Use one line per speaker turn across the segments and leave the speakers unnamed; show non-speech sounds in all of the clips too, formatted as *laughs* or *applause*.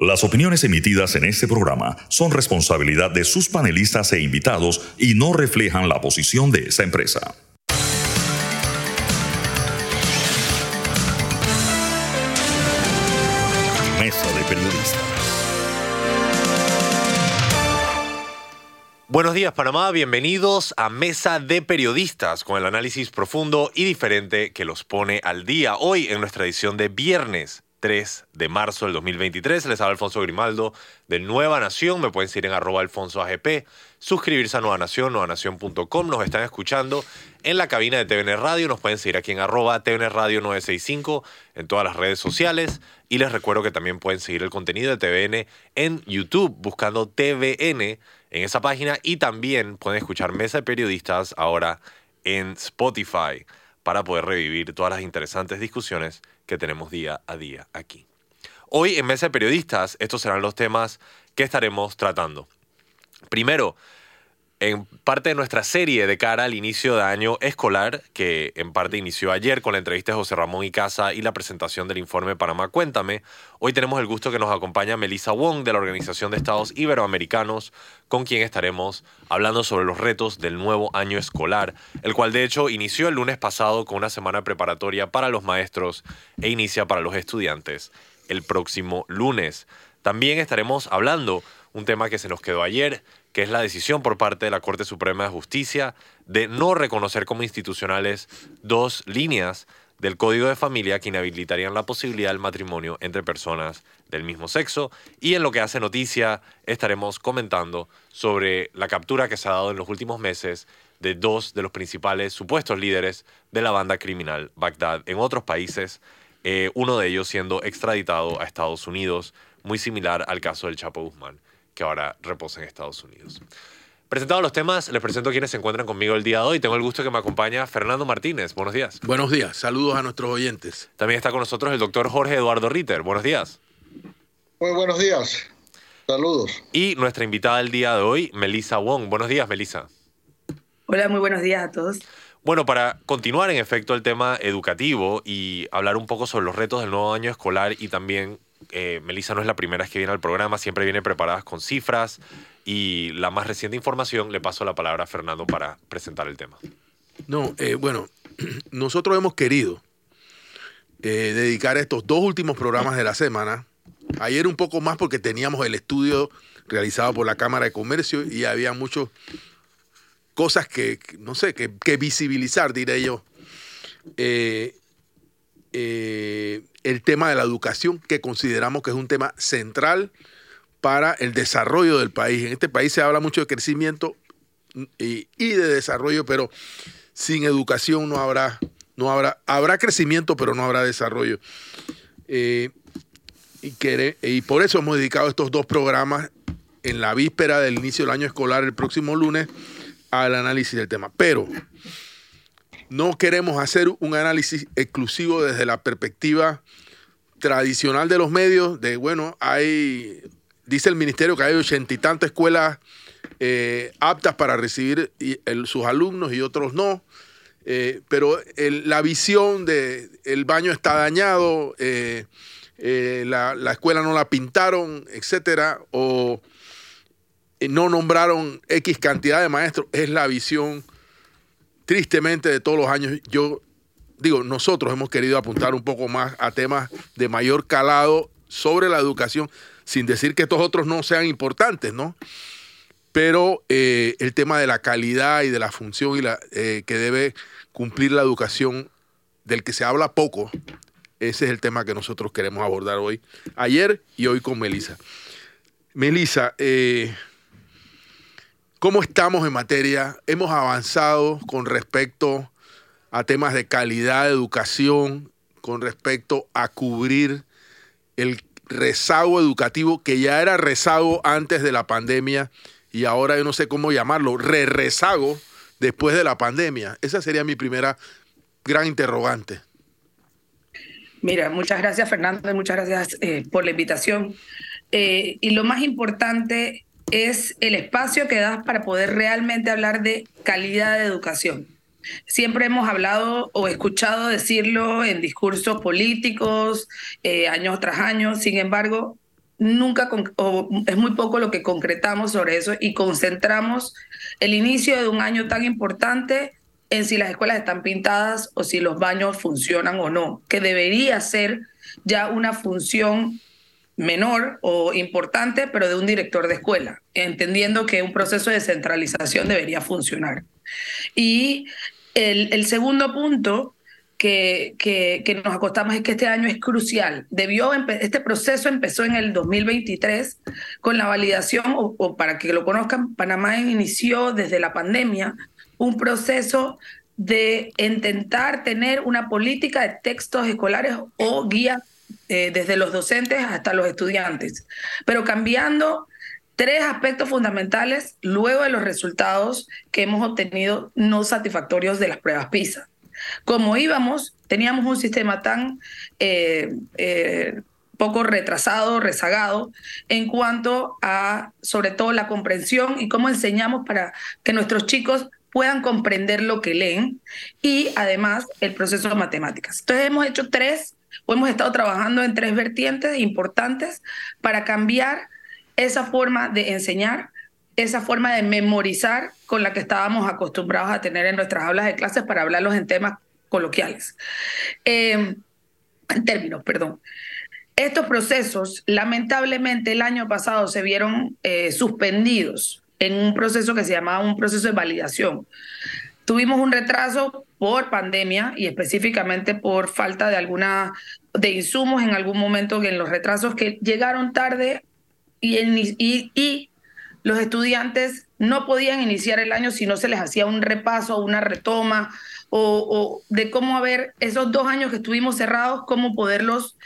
Las opiniones emitidas en este programa son responsabilidad de sus panelistas e invitados y no reflejan la posición de esta empresa. Mesa de Periodistas.
Buenos días Panamá, bienvenidos a Mesa de Periodistas con el análisis profundo y diferente que los pone al día. Hoy en nuestra edición de viernes 3 de marzo del 2023. Les habla Alfonso Grimaldo de Nueva Nación. Me pueden seguir en arroba alfonso AGP, suscribirse a Nueva Nación, nuevanación.com. Nos están escuchando en la cabina de TVN Radio. Nos pueden seguir aquí en arroba TVN Radio 965 en todas las redes sociales. Y les recuerdo que también pueden seguir el contenido de TVN en YouTube buscando TVN en esa página. Y también pueden escuchar Mesa de Periodistas ahora en Spotify para poder revivir todas las interesantes discusiones que tenemos día a día aquí. Hoy en Mesa de Periodistas, estos serán los temas que estaremos tratando. Primero, en parte de nuestra serie de cara al inicio de año escolar, que en parte inició ayer con la entrevista de José Ramón Icaza y la presentación del informe Panamá Cuéntame, hoy tenemos el gusto que nos acompaña Melissa Wong de la Organización de Estados Iberoamericanos, con quien estaremos hablando sobre los retos del nuevo año escolar, el cual de hecho inició el lunes pasado con una semana preparatoria para los maestros e inicia para los estudiantes el próximo lunes. También estaremos hablando un tema que se nos quedó ayer, que es la decisión por parte de la Corte Suprema de Justicia de no reconocer como institucionales dos líneas del Código de Familia que inhabilitarían la posibilidad del matrimonio entre personas del mismo sexo. Y en lo que hace noticia estaremos comentando sobre la captura que se ha dado en los últimos meses de dos de los principales supuestos líderes de la banda criminal Bagdad en otros países, eh, uno de ellos siendo extraditado a Estados Unidos, muy similar al caso del Chapo Guzmán que ahora reposa en Estados Unidos. Presentados los temas, les presento a quienes se encuentran conmigo el día de hoy. Tengo el gusto que me acompaña Fernando Martínez. Buenos días.
Buenos días. Saludos a nuestros oyentes.
También está con nosotros el doctor Jorge Eduardo Ritter. Buenos días.
Muy buenos días. Saludos.
Y nuestra invitada del día de hoy, Melissa Wong. Buenos días, Melissa.
Hola, muy buenos días a todos.
Bueno, para continuar en efecto el tema educativo y hablar un poco sobre los retos del nuevo año escolar y también eh, Melissa no es la primera que viene al programa, siempre viene preparada con cifras y la más reciente información. Le paso la palabra a Fernando para presentar el tema.
No, eh, bueno, *clears throat* nosotros hemos querido eh, dedicar estos dos últimos programas de la semana. Ayer un poco más porque teníamos el estudio realizado por la Cámara de Comercio y había muchas cosas que, no sé, que, visibilizar, diré yo. Eh, el tema de la educación, que consideramos que es un tema central para el desarrollo del país. En este país se habla mucho de crecimiento y, de desarrollo, pero sin educación no habrá, no habrá, habrá crecimiento, pero no habrá desarrollo. Eh, y, y por eso hemos dedicado estos dos programas en la víspera del inicio del año escolar, el próximo lunes, al análisis del tema. Pero no queremos hacer un análisis exclusivo desde la perspectiva tradicional de los medios, de bueno, hay, dice el ministerio que hay ochenta y tantas escuelas eh, aptas para recibir sus alumnos y otros no. Eh, pero la visión de el baño está dañado, eh, la, la, escuela no la pintaron, etcétera, o no nombraron X cantidad de maestros, es la visión tristemente de todos los años, yo digo, nosotros hemos querido apuntar un poco más a temas de mayor calado sobre la educación, sin decir que estos otros no sean importantes, ¿no? Pero eh, el tema de la calidad y de la función y la, eh, que debe cumplir la educación, del que se habla poco, ese es el tema que nosotros queremos abordar hoy, ayer y hoy con Melissa. Melissa, eh, ¿Cómo estamos en materia? ¿Hemos avanzado con respecto a temas de calidad de educación, con respecto a cubrir el rezago educativo que ya era rezago antes de la pandemia y ahora yo no sé cómo llamarlo, re-rezago después de la pandemia? Esa sería mi primera gran interrogante.
Mira, muchas gracias Fernando, muchas gracias eh, por la invitación. Eh, y lo más importante es el espacio que das para poder realmente hablar de calidad de educación. Siempre hemos hablado o escuchado decirlo en discursos políticos, eh, años tras años, sin embargo, nunca, o es muy poco lo que concretamos sobre eso y concentramos el inicio de un año tan importante en si las escuelas están pintadas o si los baños funcionan o no, que debería ser ya una función menor o importante, pero de un director de escuela, entendiendo que un proceso de centralización debería funcionar. Y el, segundo punto que, que, nos acostamos es que este año es crucial. Debió este proceso empezó en el 2023 con la validación, o, para que lo conozcan, Panamá inició desde la pandemia un proceso de intentar tener una política de textos escolares o guías eh, desde los docentes hasta los estudiantes, pero cambiando tres aspectos fundamentales luego de los resultados que hemos obtenido no satisfactorios de las pruebas PISA. Como íbamos, teníamos un sistema tan eh, eh, poco retrasado, rezagado, en cuanto a, sobre todo, la comprensión y cómo enseñamos para que nuestros chicos puedan comprender lo que leen y además el proceso de matemáticas. Entonces hemos hecho tres, o hemos estado trabajando en tres vertientes importantes para cambiar esa forma de enseñar, esa forma de memorizar con la que estábamos acostumbrados a tener en nuestras aulas de clases para hablarlos en temas coloquiales. Eh, en términos, perdón. Estos procesos, lamentablemente, el año pasado se vieron eh, suspendidos en un proceso que se llamaba un proceso de validación. Tuvimos un retraso por pandemia y específicamente por falta de alguna de insumos en algún momento en los retrasos que llegaron tarde y, y los estudiantes no podían iniciar el año si no se les hacía un repaso, una retoma o, de cómo ver esos dos años que estuvimos cerrados, cómo poderlos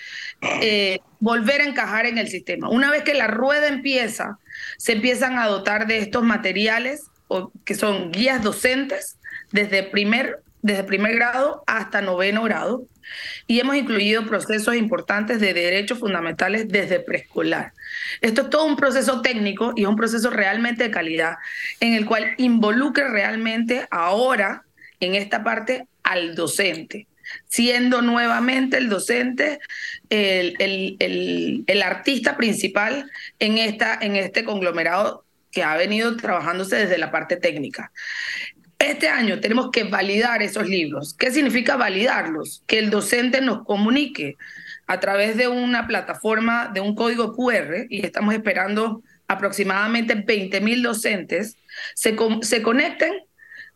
eh, volver a encajar en el sistema. Una vez que la rueda empieza, se empiezan a dotar de estos materiales o, que son guías docentes desde primer, desde primer grado hasta noveno grado y hemos incluido procesos importantes de derechos fundamentales desde preescolar. Esto es todo un proceso técnico y es un proceso realmente de calidad en el cual involucra realmente ahora, en esta parte, al docente siendo nuevamente el docente el, el, el, artista principal en, esta, en este conglomerado que ha venido trabajándose desde la parte técnica. Este año tenemos que validar esos libros. ¿Qué significa validarlos? Que el docente nos comunique a través de una plataforma, de un código QR, y estamos esperando aproximadamente 20 mil docentes, se, se, conecten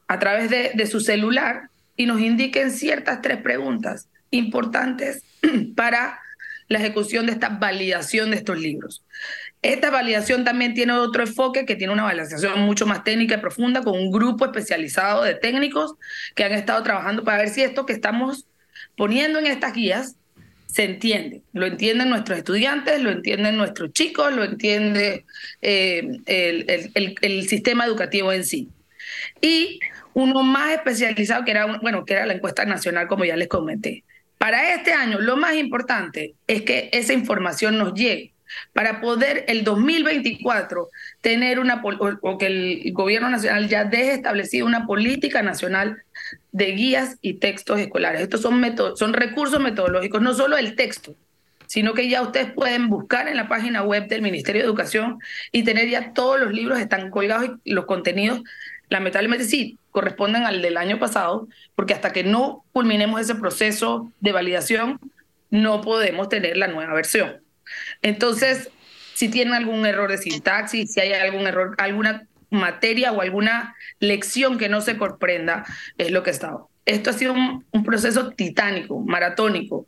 a través de, de su celular y nos indiquen ciertas tres preguntas importantes *clears throat* para la ejecución de esta validación de estos libros. Esta validación también tiene otro enfoque que tiene una validación mucho más técnica y profunda con un grupo especializado de técnicos que han estado trabajando para ver si esto que estamos poniendo en estas guías se entiende. Lo entienden nuestros estudiantes, lo entienden nuestros chicos, lo entiende eh, el, sistema educativo en sí. Y uno más especializado que era, bueno, que era la encuesta nacional, como ya les comenté. Para este año, lo más importante es que esa información nos llegue para poder el 2024 tener una, o, que el gobierno nacional ya deje establecido una política nacional de guías y textos escolares. Estos son, son recursos metodológicos, no solo el texto, sino que ya ustedes pueden buscar en la página web del Ministerio de Educación y tener ya todos los libros están colgados y los contenidos, lamentablemente sí, corresponden al del año pasado, porque hasta que no culminemos ese proceso de validación, no podemos tener la nueva versión. Entonces, si tienen algún error de sintaxis, si hay algún error, alguna materia o alguna lección que no se comprenda, es lo que está. Esto ha sido un, proceso titánico, maratónico,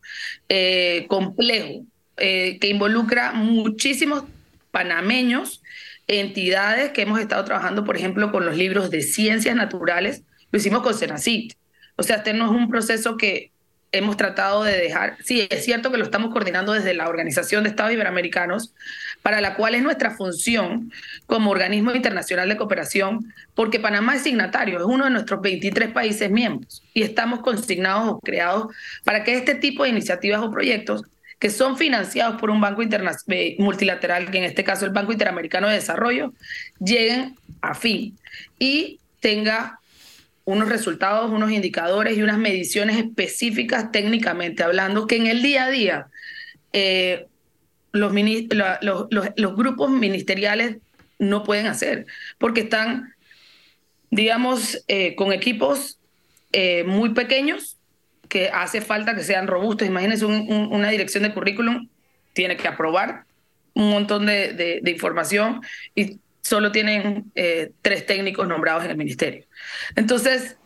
eh, complejo, eh, que involucra muchísimos panameños, entidades que hemos estado trabajando, por ejemplo, con los libros de ciencias naturales, lo hicimos con Senacit. O sea, este no es un proceso que hemos tratado de dejar, sí, es cierto que lo estamos coordinando desde la Organización de Estados Iberoamericanos, para la cual es nuestra función como organismo internacional de cooperación, porque Panamá es signatario, es uno de nuestros 23 países miembros, y estamos consignados o creados para que este tipo de iniciativas o proyectos que son financiados por un banco eh, multilateral, que en este caso el Banco Interamericano de Desarrollo, lleguen a fin y tenga unos resultados, unos indicadores y unas mediciones específicas técnicamente hablando, que en el día a día eh, los, grupos ministeriales no pueden hacer, porque están, digamos, eh, con equipos eh, muy pequeños que hace falta que sean robustos. Imagínense una dirección de currículum, tiene que aprobar un montón de, de, información y solo tienen eh, tres técnicos nombrados en el ministerio. Entonces,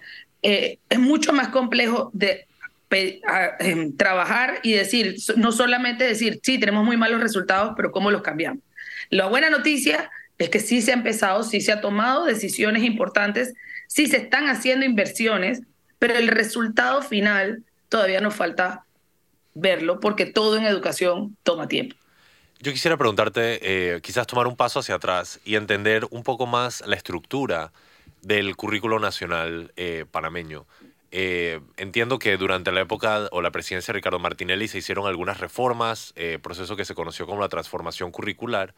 es mucho más complejo de Em, trabajar y decir, no solamente decir, sí, tenemos muy malos resultados, pero ¿cómo los cambiamos? La buena noticia es que sí se ha empezado, sí se ha tomado decisiones importantes, sí se están haciendo inversiones, pero el resultado final todavía nos falta verlo porque todo en educación toma tiempo.
Yo quisiera preguntarte, eh, quizás tomar un paso hacia atrás y entender un poco más la estructura del currículo nacional eh, panameño. Eh, entiendo que durante la época o la presidencia de Ricardo Martinelli se hicieron algunas reformas, eh, proceso que se conoció como la transformación curricular.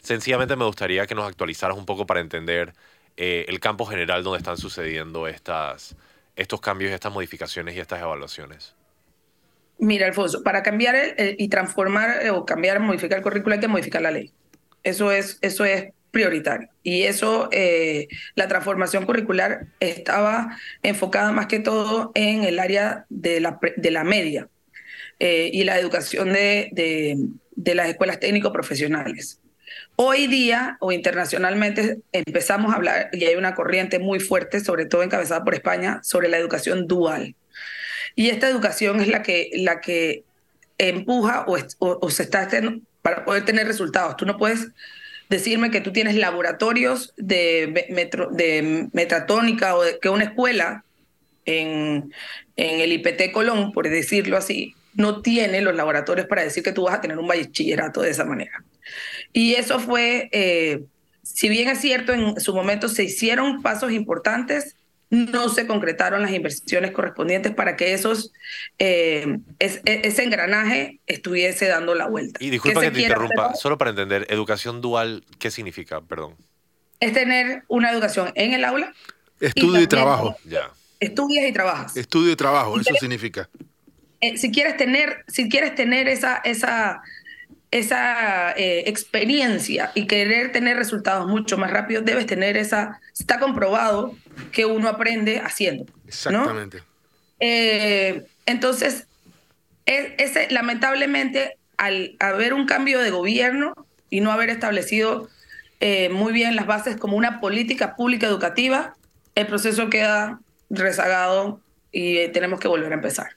Sencillamente me gustaría que nos actualizaras un poco para entender eh, el campo general donde están sucediendo estas, estos cambios, estas modificaciones y estas evaluaciones.
Mira, Alfonso, para cambiar y transformar o cambiar, modificar el currículo hay que modificar la ley. Eso es, eso es prioritario. Y eso, eh, la transformación curricular estaba enfocada más que todo en el área de la, de la media eh, y la educación de, de, las escuelas técnico-profesionales. Hoy día o internacionalmente empezamos a hablar, y hay una corriente muy fuerte, sobre todo encabezada por España, sobre la educación dual. Y esta educación es la que, la que empuja o, se está haciendo para poder tener resultados. Tú no puedes decirme que tú tienes laboratorios de, metro, de metatónica o que una escuela en, en el IPT Colón, por decirlo así, no tiene los laboratorios para decir que tú vas a tener un bachillerato de esa manera. Y eso fue, eh, si bien es cierto, en su momento se hicieron pasos importantes, no se concretaron las inversiones correspondientes para que esos, eh, e, ese engranaje estuviese dando la vuelta.
Y disculpa que te interrumpa, solo para entender, educación dual, ¿qué significa? Perdón.
Es tener una educación en el aula.
Estudio y, trabajo.
Ya.
Estudias y trabajas.
Estudio y trabajo, eso significa.
Eh, si quieres tener, si quieres tener esa, esa esa eh, experiencia y querer tener resultados mucho más rápidos, debes tener esa, está comprobado que uno aprende haciendo.
Exactamente.
Eh, entonces, e, ese, lamentablemente, al haber un cambio de gobierno y no haber establecido eh, muy bien las bases como una política pública educativa, el proceso queda rezagado y tenemos que volver a empezar.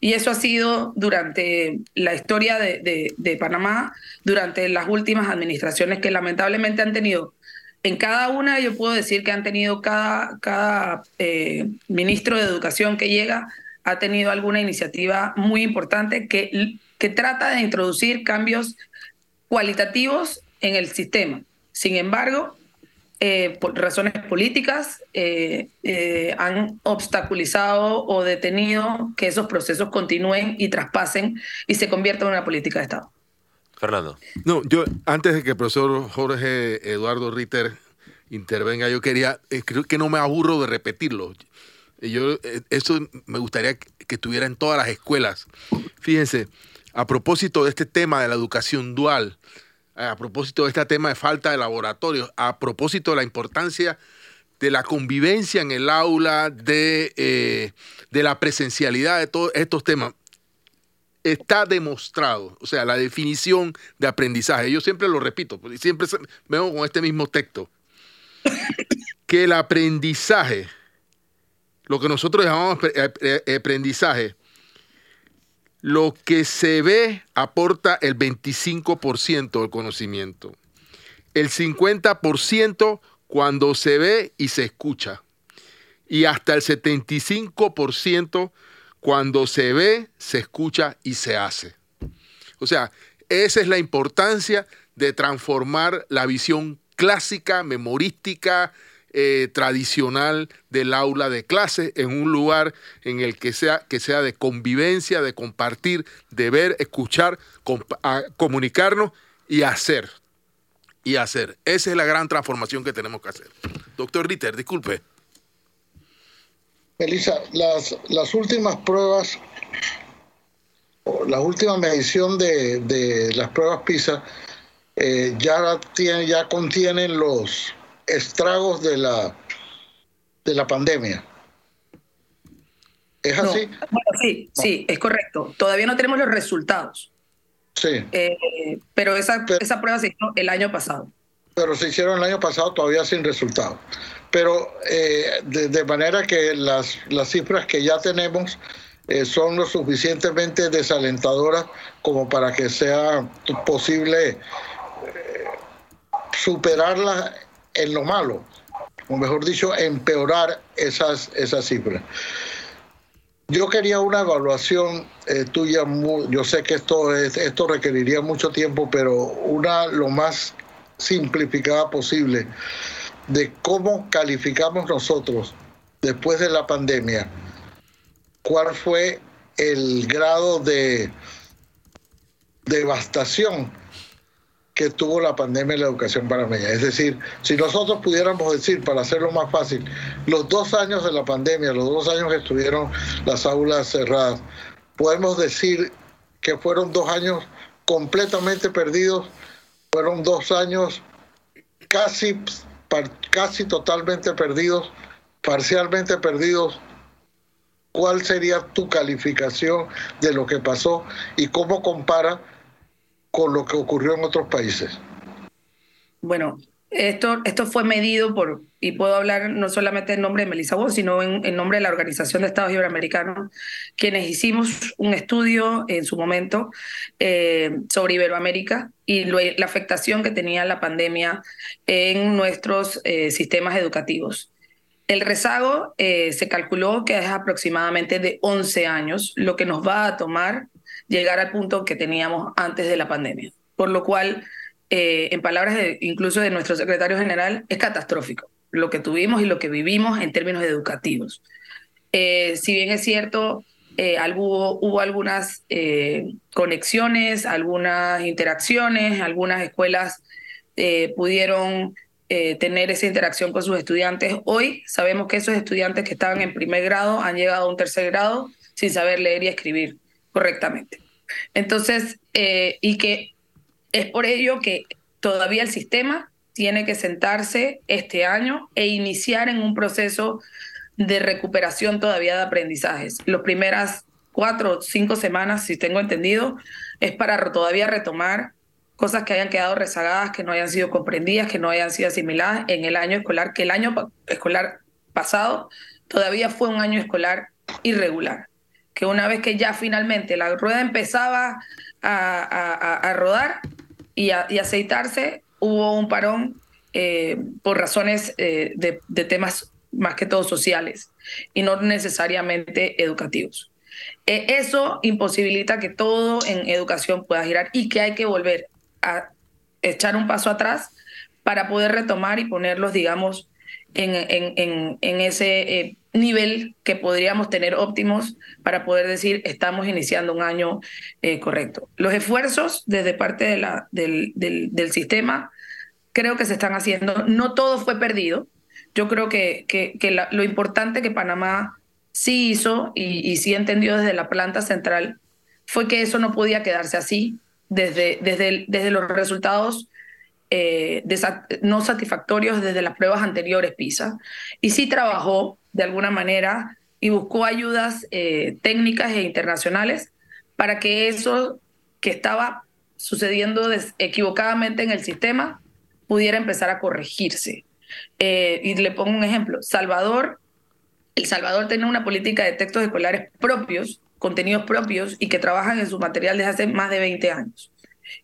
Y eso ha sido durante la historia de, Panamá, durante las últimas administraciones que lamentablemente han tenido. En cada una yo puedo decir que han tenido cada, eh, ministro de educación que llega, ha tenido alguna iniciativa muy importante que trata de introducir cambios cualitativos en el sistema. Sin embargo, eh, por razones políticas, eh, eh, han obstaculizado o detenido que esos procesos continúen y traspasen y se conviertan en una política de Estado.
Fernando.
No, yo antes de que el profesor Jorge Eduardo Ritter intervenga, yo quería, creo que no me aburro de repetirlo. Yo, eso me gustaría que estuviera en todas las escuelas. Fíjense, a propósito de este tema de la educación dual, a propósito de este tema de falta de laboratorios, a propósito de la importancia de la convivencia en el aula, de, eh, de la presencialidad de todos estos temas, está demostrado, o sea, la definición de aprendizaje, yo siempre lo repito, siempre veo con este mismo texto, que el aprendizaje, lo que nosotros llamamos aprendizaje, lo que se ve aporta el 25% del conocimiento. El 50% cuando se ve y se escucha. Y hasta el 75% cuando se ve, se escucha y se hace. O sea, esa es la importancia de transformar la visión clásica, memorística, eh, tradicional del aula de clase en un lugar en el que sea, que sea de convivencia, de compartir, de ver, escuchar, comunicarnos y hacer. Y hacer. Esa es la gran transformación que tenemos que hacer. Doctor Ritter, disculpe.
Elisa, las, las últimas pruebas la última medición de, las pruebas PISA eh, ya, tiene, ya contienen los estragos de la, de la pandemia. ¿Es así?
sí, sí, es correcto. Todavía no tenemos los resultados.
Sí.
Eh, pero esa, esa prueba se hizo el año pasado.
Pero se hicieron el año pasado todavía sin resultado. Pero eh, de, manera que las, las cifras que ya tenemos eh, son lo suficientemente desalentadoras como para que sea posible superarlas en lo malo, o mejor dicho, empeorar esas, esas cifras. Yo quería una evaluación eh, tuya, yo sé que esto, es, esto requeriría mucho tiempo, pero una lo más simplificada posible de cómo calificamos nosotros después de la pandemia, cuál fue el grado de devastación que tuvo la pandemia en la educación panameña. Es decir, si nosotros pudiéramos decir, para hacerlo más fácil, los dos años de la pandemia, los dos años que estuvieron las aulas cerradas, podemos decir que fueron dos años completamente perdidos, fueron dos años casi, casi totalmente perdidos, parcialmente perdidos. ¿Cuál sería tu calificación de lo que pasó y cómo compara con lo que ocurrió en otros países?
Bueno, esto, esto fue medido por, y puedo hablar no solamente en nombre de Melissa Wood, sino en, nombre de la Organización de Estados Iberoamericanos, quienes hicimos un estudio en su momento eh, sobre Iberoamérica y la afectación que tenía la pandemia en nuestros eh, sistemas educativos. El rezago eh, se calculó que es aproximadamente de 11 años, lo que nos va a tomar llegar al punto que teníamos antes de la pandemia. Por lo cual, eh, en palabras de, incluso de nuestro secretario general, es catastrófico lo que tuvimos y lo que vivimos en términos educativos. Eh, si bien es cierto, eh, hubo, hubo, algunas conexiones, algunas interacciones, algunas escuelas pudieron tener esa interacción con sus estudiantes. Hoy sabemos que esos estudiantes que estaban en primer grado han llegado a un tercer grado sin saber leer y escribir correctamente. Entonces, eh, y que es por ello que todavía el sistema tiene que sentarse este año e iniciar en un proceso de recuperación todavía de aprendizajes. Las primeras cuatro o cinco semanas, si tengo entendido, es para todavía retomar cosas que hayan quedado rezagadas, que no hayan sido comprendidas, que no hayan sido asimiladas en el año escolar, que el año escolar pasado todavía fue un año escolar irregular que una vez que ya finalmente la rueda empezaba a, rodar y a aceitarse, hubo un parón eh, por razones eh, de, temas más que todo sociales y no necesariamente educativos. E, eso imposibilita que todo en educación pueda girar y que hay que volver a echar un paso atrás para poder retomar y ponerlos, digamos, en, en, en ese eh, nivel que podríamos tener óptimos para poder decir estamos iniciando un año eh, correcto. Los esfuerzos desde parte de la, del, del, sistema creo que se están haciendo. No todo fue perdido. Yo creo que, que, lo importante que Panamá sí hizo y, sí entendió desde la planta central fue que eso no podía quedarse así. Desde, desde, desde los resultados eh, no satisfactorios desde las pruebas anteriores PISA. Y sí trabajó de alguna manera y buscó ayudas eh, técnicas e internacionales para que eso que estaba sucediendo equivocadamente en el sistema pudiera empezar a corregirse. Eh, y le pongo un ejemplo. Salvador, El Salvador tiene una política de textos escolares propios, contenidos propios y que trabajan en su material desde hace más de 20 años.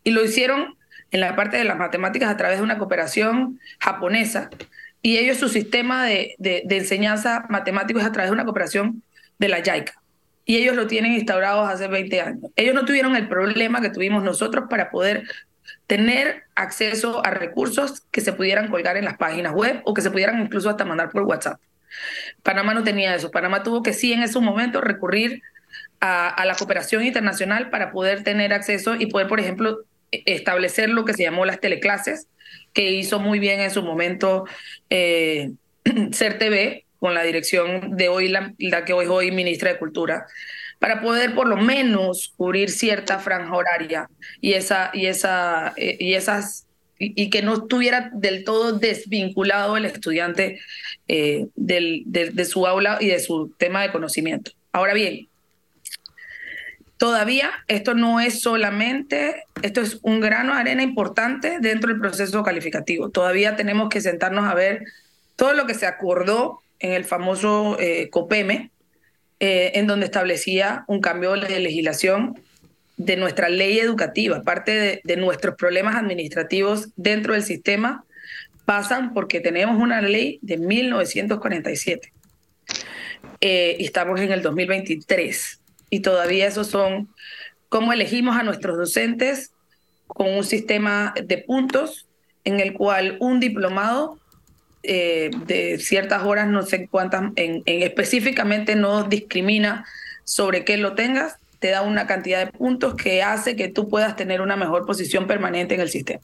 Y lo hicieron en la parte de las matemáticas a través de una cooperación japonesa y ellos su sistema de, enseñanza matemático es a través de una cooperación de la JICA. Y ellos lo tienen instaurado hace 20 años. Ellos no tuvieron el problema que tuvimos nosotros para poder tener acceso a recursos que se pudieran colgar en las páginas web o que se pudieran incluso hasta mandar por WhatsApp. Panamá no tenía eso. Panamá tuvo que sí en ese momento recurrir a, la cooperación internacional para poder tener acceso y poder, por ejemplo, establecer lo que se llamó las teleclases, que hizo muy bien en su momento eh, *clears throat* CERTV, con la dirección de hoy, la, que hoy es ministra de Cultura, para poder por lo menos cubrir cierta franja horaria y, esa, y, esa, eh, y esas y, que no estuviera del todo desvinculado el estudiante eh, del, de, su aula y de su tema de conocimiento. Ahora bien, todavía esto no es solamente, esto es un grano de arena importante dentro del proceso calificativo. Todavía tenemos que sentarnos a ver todo lo que se acordó en el famoso eh, COPEME, eh, en donde establecía un cambio de legislación de nuestra ley educativa, parte de, nuestros problemas administrativos dentro del sistema, pasan porque tenemos una ley de 1947 eh, y estamos en el 2023 y todavía esos son cómo elegimos a nuestros docentes con un sistema de puntos en el cual un diplomado eh, de ciertas horas, no sé cuántas, en, específicamente no discrimina sobre qué lo tengas, te da una cantidad de puntos que hace que tú puedas tener una mejor posición permanente en el sistema.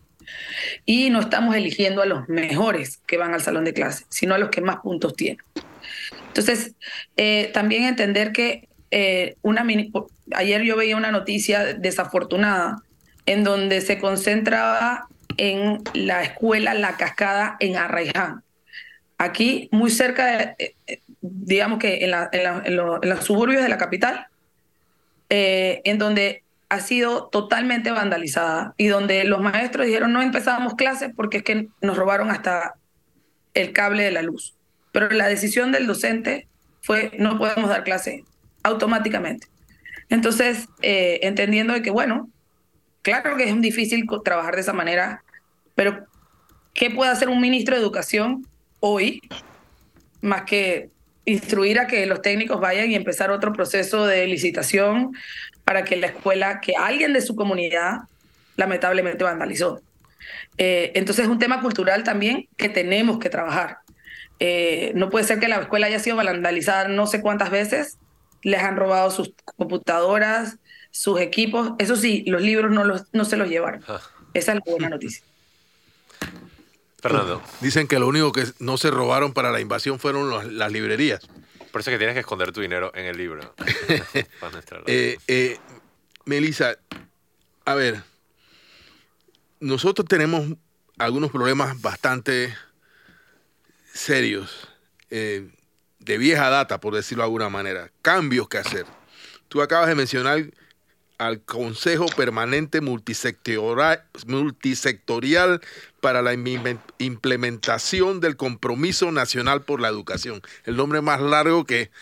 Y no estamos eligiendo a los mejores que van al salón de clase, sino a los que más puntos tienen. Entonces, eh, también entender que eh, una ayer yo veía una noticia desafortunada en donde se concentraba en la escuela La Cascada en Arraiján. Aquí, muy cerca, de, eh, eh, digamos que en, los suburbios de la capital, en donde ha sido totalmente vandalizada y donde los maestros dijeron no empezábamos clases porque es que nos robaron hasta el cable de la luz. Pero la decisión del docente fue no podemos dar clase automáticamente. Entonces, entendiendo de que, bueno, claro que es difícil trabajar de esa manera, pero ¿qué puede hacer un ministro de Educación hoy, más que instruir a que los técnicos vayan y empezar otro proceso de licitación para que la escuela, que alguien de su comunidad lamentablemente vandalizó. Eh, entonces es un tema cultural también que tenemos que trabajar. Eh, no puede ser que la escuela haya sido vandalizada no sé cuántas veces, les han robado sus computadoras, sus equipos, eso sí, los libros no, los, no se los llevaron. Ah. Esa es la buena noticia.
Fernando.
Dicen que lo único que no se robaron para la invasión fueron las librerías.
Por eso es que tienes que esconder tu dinero en el libro. *laughs*
eh, eh, Melissa, a ver, nosotros tenemos algunos problemas bastante serios, eh, de vieja data, por decirlo de alguna manera, cambios que hacer. Tú acabas de mencionar al Consejo Permanente Multisectorial, para la implementación del Compromiso Nacional por la Educación. El nombre más largo que,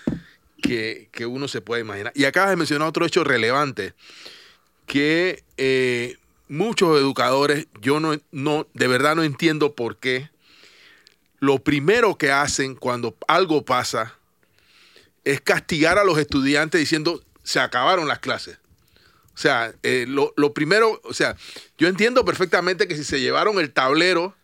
que, uno se puede imaginar. Y acabas de mencionar otro hecho relevante, que eh, muchos educadores, yo no, no, de verdad no entiendo por qué, lo primero que hacen cuando algo pasa es castigar a los estudiantes diciendo, se acabaron las clases. O sea, eh, lo, primero, o sea, yo entiendo perfectamente que si se llevaron el tablero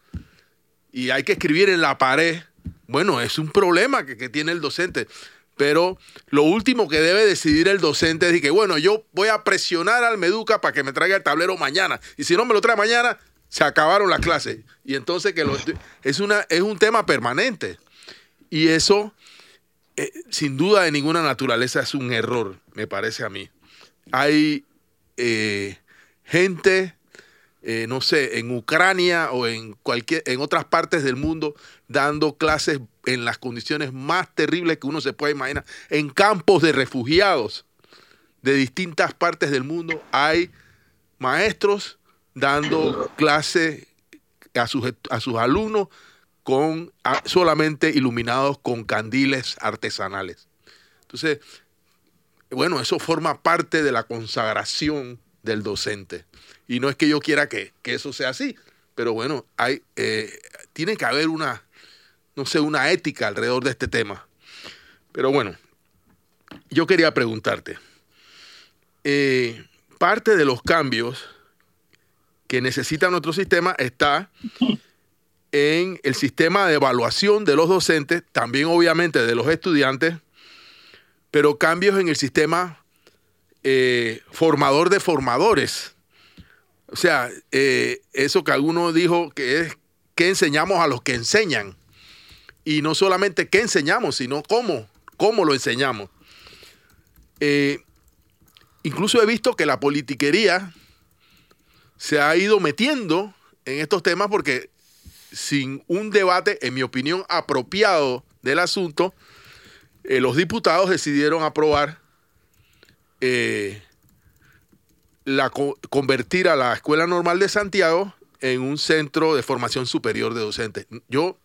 y hay que escribir en la pared, bueno, es un problema que, tiene el docente. Pero lo último que debe decidir el docente es que, bueno, yo voy a presionar al Meduca para que me traiga el tablero mañana. Y si no me lo trae mañana, se acabaron las clases. Y entonces que es, una, es un tema permanente. Y eso, eh, sin duda de ninguna naturaleza, es un error, me parece a mí. Hay eh, gente, eh, no sé, en Ucrania o en, cualquier, en otras partes del mundo dando clases en las condiciones más terribles que uno se puede imaginar, en campos de refugiados de distintas partes del mundo hay maestros dando clases a sus, a sus alumnos con solamente iluminados con candiles artesanales. Entonces, bueno, eso forma parte de la consagración del docente. Y no es que yo quiera que, eso sea así, pero bueno, hay, eh, tiene que haber una, no sé, una ética alrededor de este tema. Pero bueno, yo quería preguntarte, eh, parte de los cambios que necesita nuestro sistema está en el sistema de evaluación de los docentes, también obviamente de los estudiantes, pero cambios en el sistema eh, formador de formadores. O sea, eh, eso que alguno dijo que es que enseñamos a los que enseñan. Y no solamente qué enseñamos, sino cómo, cómo lo enseñamos. Eh, incluso he visto que la politiquería se ha ido metiendo en estos temas porque sin un debate, en mi opinión, apropiado del asunto, eh, los diputados decidieron aprobar eh, la, convertir a la Escuela Normal de Santiago en un centro de formación superior de docentes. Yo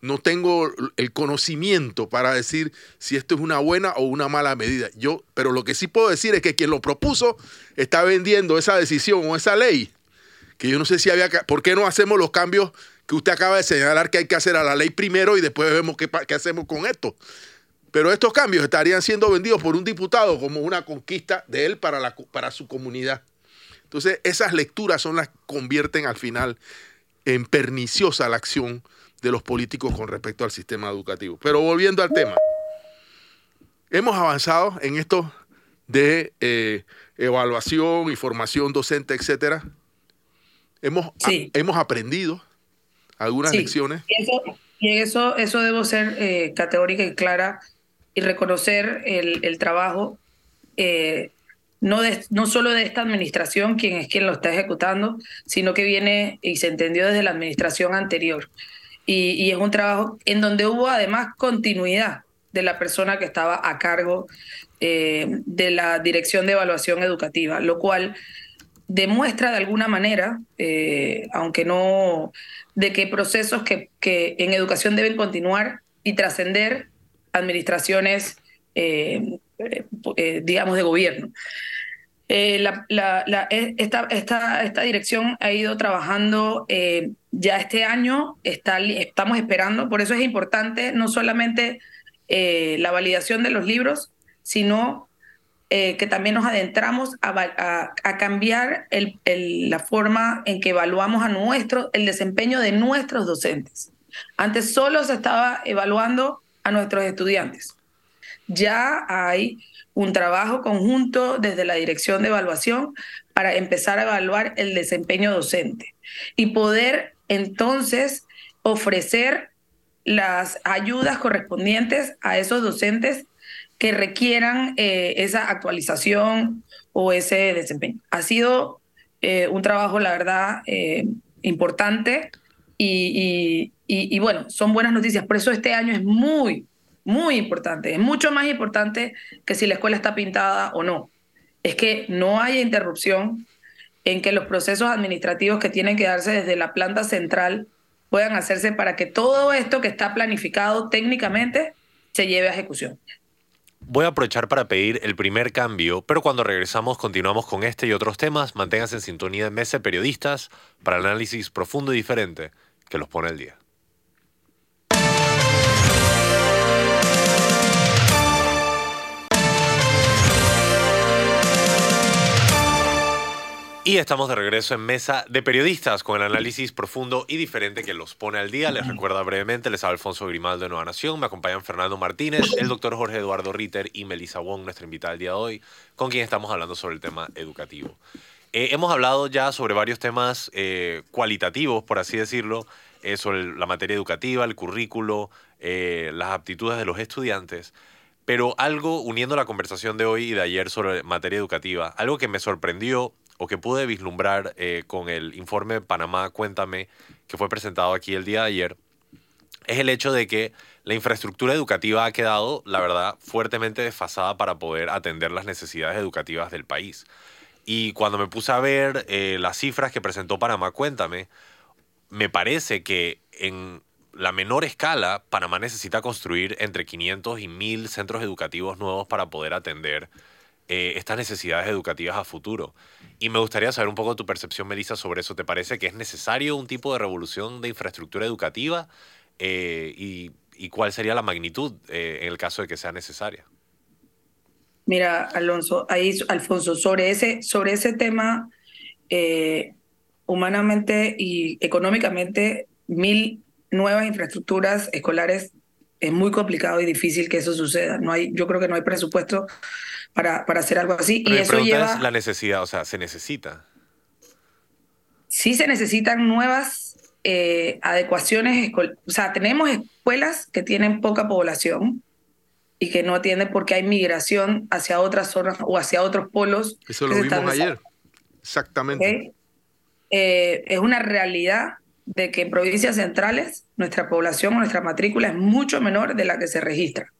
no tengo el conocimiento para decir si esto es una buena o una mala medida. Yo, pero lo que sí puedo decir es que quien lo propuso está vendiendo esa decisión o esa ley, que yo no sé si había ¿por qué no hacemos los cambios que usted acaba de señalar que hay que hacer a la ley primero y después vemos qué, hacemos con esto? Pero estos cambios estarían siendo vendidos por un diputado como una conquista de él para, la, para su comunidad. Entonces, esas lecturas son las que convierten al final en perniciosa la acción de los políticos con respecto al sistema educativo. Pero volviendo al tema, hemos avanzado en esto de eh, evaluación y formación docente, etcétera. Hemos, hemos aprendido algunas lecciones.
Y eso, eso, debo ser eh, categórica y clara y reconocer el, trabajo eh, no, no solo de esta administración, quien es quien lo está ejecutando, sino que viene y se entendió desde la administración anterior y, es un trabajo en donde hubo además continuidad de la persona que estaba a cargo eh, de la Dirección de Evaluación Educativa, lo cual demuestra de alguna manera, eh, aunque no, de que procesos que, en educación deben continuar y trascender administraciones, eh, digamos, de gobierno. Eh, e, esta, dirección ha ido trabajando eh, ya este año, estamos esperando, por eso es importante no solamente eh, la validación de los libros, sino que también nos adentramos a, cambiar la forma en que evaluamos a nuestro, el desempeño de nuestros docentes. Antes solo se estaba evaluando a nuestros estudiantes. Ya hay un trabajo conjunto desde la dirección de evaluación para empezar a evaluar el desempeño docente y poder entonces ofrecer las ayudas correspondientes a esos docentes que requieran eh, esa actualización o ese desempeño. Ha sido eh, un trabajo, la verdad, eh, importante y, y bueno, son buenas noticias. Por eso este año es muy, muy importante, es mucho más importante que si la escuela está pintada o no. Es que no haya interrupción en que los procesos administrativos que tienen que darse desde la planta central puedan hacerse para que todo esto que está planificado técnicamente se lleve a ejecución.
Voy a aprovechar para pedir el primer cambio, pero cuando regresamos continuamos con este y otros temas. Manténganse en sintonía de Periodistas para análisis profundo y diferente que los pone el día. Y estamos de regreso en Mesa de Periodistas con el análisis profundo y diferente que los pone al día. Les recuerda brevemente, les habla Alfonso Grimaldo de Nueva Nación. Me acompañan Fernando Martínez, el doctor Jorge Eduardo Ritter y Melissa Wong, nuestra invitada del día de hoy, con quien estamos hablando sobre el tema educativo. Eh, hemos hablado ya sobre varios temas eh, cualitativos, por así decirlo, eh, sobre la materia educativa, el currículo, las aptitudes de los estudiantes. Pero algo, uniendo la conversación de hoy y de ayer sobre materia educativa, algo que me sorprendió o que pude vislumbrar eh, con el informe Panamá Cuéntame que fue presentado aquí el día de ayer, es el hecho de que la infraestructura educativa ha quedado, la verdad, fuertemente desfasada para poder atender las necesidades educativas del país. Y cuando me puse a ver eh, las cifras que presentó Panamá Cuéntame, me parece que en la menor escala, Panamá necesita construir entre 500 y 1000 centros educativos nuevos para poder atender eh, estas necesidades educativas a futuro. Y me gustaría saber un poco tu percepción, Melissa, sobre eso. ¿Te parece que es necesario un tipo de revolución de infraestructura educativa? Eh, y, cuál sería la magnitud eh, en el caso de que sea necesaria?
Mira, Alonso, ahí, Alfonso, sobre ese, sobre ese tema, eh, humanamente y económicamente, mil nuevas infraestructuras escolares es muy complicado y difícil que eso suceda. No hay, yo creo que no hay presupuesto para, para hacer algo así. y eso lleva...
la necesidad, o sea, ¿se necesita?
Sí se necesitan nuevas eh, adecuaciones. O sea, tenemos escuelas que tienen poca población y que no atiende porque hay migración hacia otras zonas o hacia otros polos.
Eso lo vimos ayer. Exactamente.
Eh, es una realidad de que en provincias centrales nuestra población o nuestra matrícula es mucho menor de la que se registra.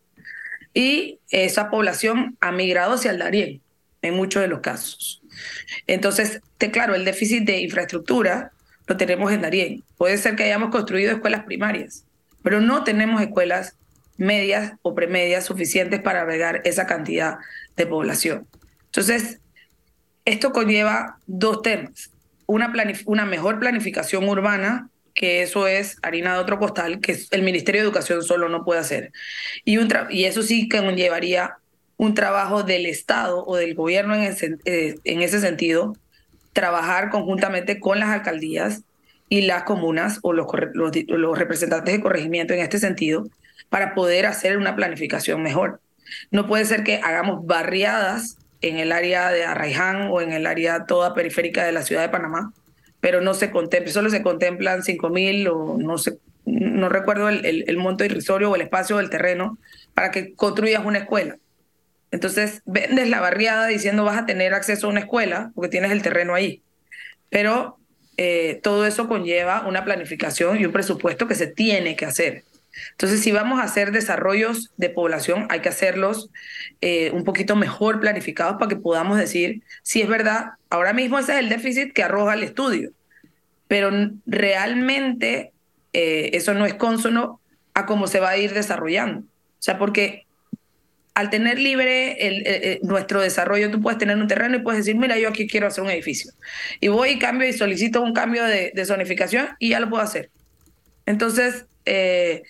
Y esa población ha migrado hacia el Darién en muchos de los casos. Entonces, te, claro, el déficit de infraestructura lo tenemos en Darién. Puede ser que hayamos construido escuelas primarias, pero no tenemos escuelas medias o premedias suficientes para albergar esa cantidad de población. Entonces, esto conlleva dos temas. Una, una mejor planificación urbana, que eso es harina de otro costal, que el Ministerio de Educación solo no puede hacer. Y, un y eso sí que conllevaría un trabajo del Estado o del gobierno en ese, eh, en ese sentido, trabajar conjuntamente con las alcaldías y las comunas o los, los, los representantes de corregimiento en este sentido, para poder hacer una planificación mejor. No puede ser que hagamos barriadas en el área de Arraiján o en el área toda periférica de la ciudad de Panamá, pero no se contemple, solo se contemplan 5 mil o no sé, no recuerdo el, el, monto irrisorio o el espacio del terreno para que construyas una escuela. Entonces vendes la barriada diciendo vas a tener acceso a una escuela porque tienes el terreno ahí. Pero eh, todo eso conlleva una planificación y un presupuesto que se tiene que hacer. Entonces, si vamos a hacer desarrollos de población, hay que hacerlos eh, un poquito mejor planificados para que podamos decir si es verdad. Ahora mismo ese es el déficit que arroja el estudio, pero realmente eh, eso no es consono a cómo se va a ir desarrollando. O sea, porque al tener libre el, nuestro desarrollo, tú puedes tener un terreno y puedes decir, mira, yo aquí quiero hacer un edificio. Y voy y cambio y solicito un cambio de, zonificación y ya lo puedo hacer. Entonces, eh,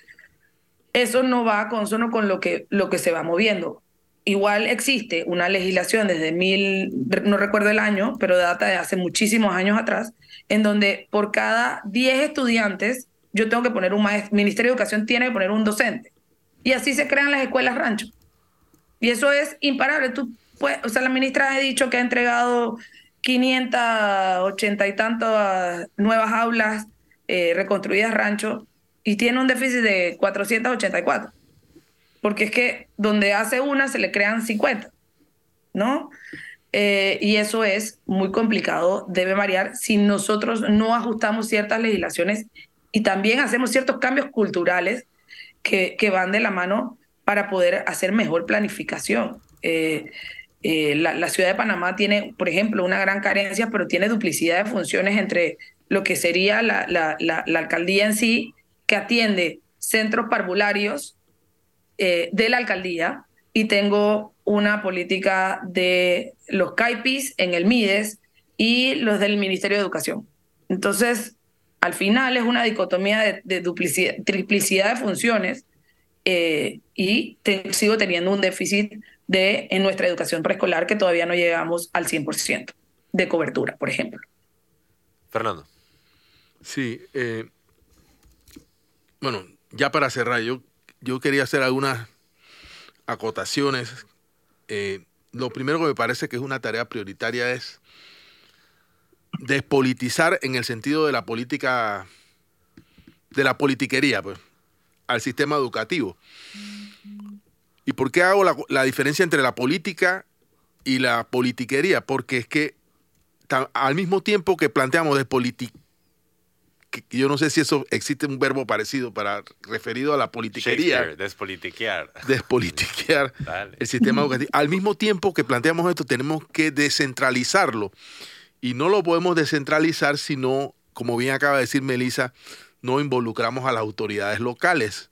eso no va a consono con lo que, lo que se va moviendo. Igual existe una legislación desde mil, no recuerdo el año, pero data de hace muchísimos años atrás, en donde por cada 10 estudiantes yo tengo que poner un maestro, Ministerio de Educación tiene que poner un docente. Y así se crean las escuelas rancho. Y eso es imparable. Tú puedes, o sea, la ministra ha dicho que ha entregado 580 y tantas nuevas aulas eh, reconstruidas rancho y tiene un déficit de 484. Porque es que donde hace una se le crean 50, ¿no? Eh, y eso es muy complicado, debe variar si nosotros no ajustamos ciertas legislaciones y también hacemos ciertos cambios culturales que, que van de la mano para poder hacer mejor planificación. Eh, eh, la, ciudad de Panamá tiene, por ejemplo, una gran carencia, pero tiene duplicidad de funciones entre lo que sería la, la alcaldía en sí que atiende centros parvularios eh, de la alcaldía y tengo una política de los CAIPIS en el MIDES y los del Ministerio de Educación. Entonces, al final es una dicotomía de, duplicidad, triplicidad de funciones eh, y sigo teniendo un déficit de, en nuestra educación preescolar que todavía no llegamos al 100% de cobertura, por ejemplo.
Fernando.
Sí, eh, bueno, ya para cerrar, yo, yo quería hacer algunas acotaciones. Eh, lo primero que me parece que es una tarea prioritaria es despolitizar en el sentido de la política, de la politiquería, pues, al sistema educativo. ¿Y por qué hago la, la diferencia entre la política y la politiquería? Porque es que al mismo tiempo que planteamos despolitizar, yo no sé si eso existe un verbo parecido para referido a la politiquería.
Despolitiquear. *laughs*
Despolitiquear *laughs* el sistema educativo. Al mismo tiempo que planteamos esto, tenemos que descentralizarlo. Y no lo podemos descentralizar si no, como bien acaba de decir Melissa, no involucramos a las autoridades locales.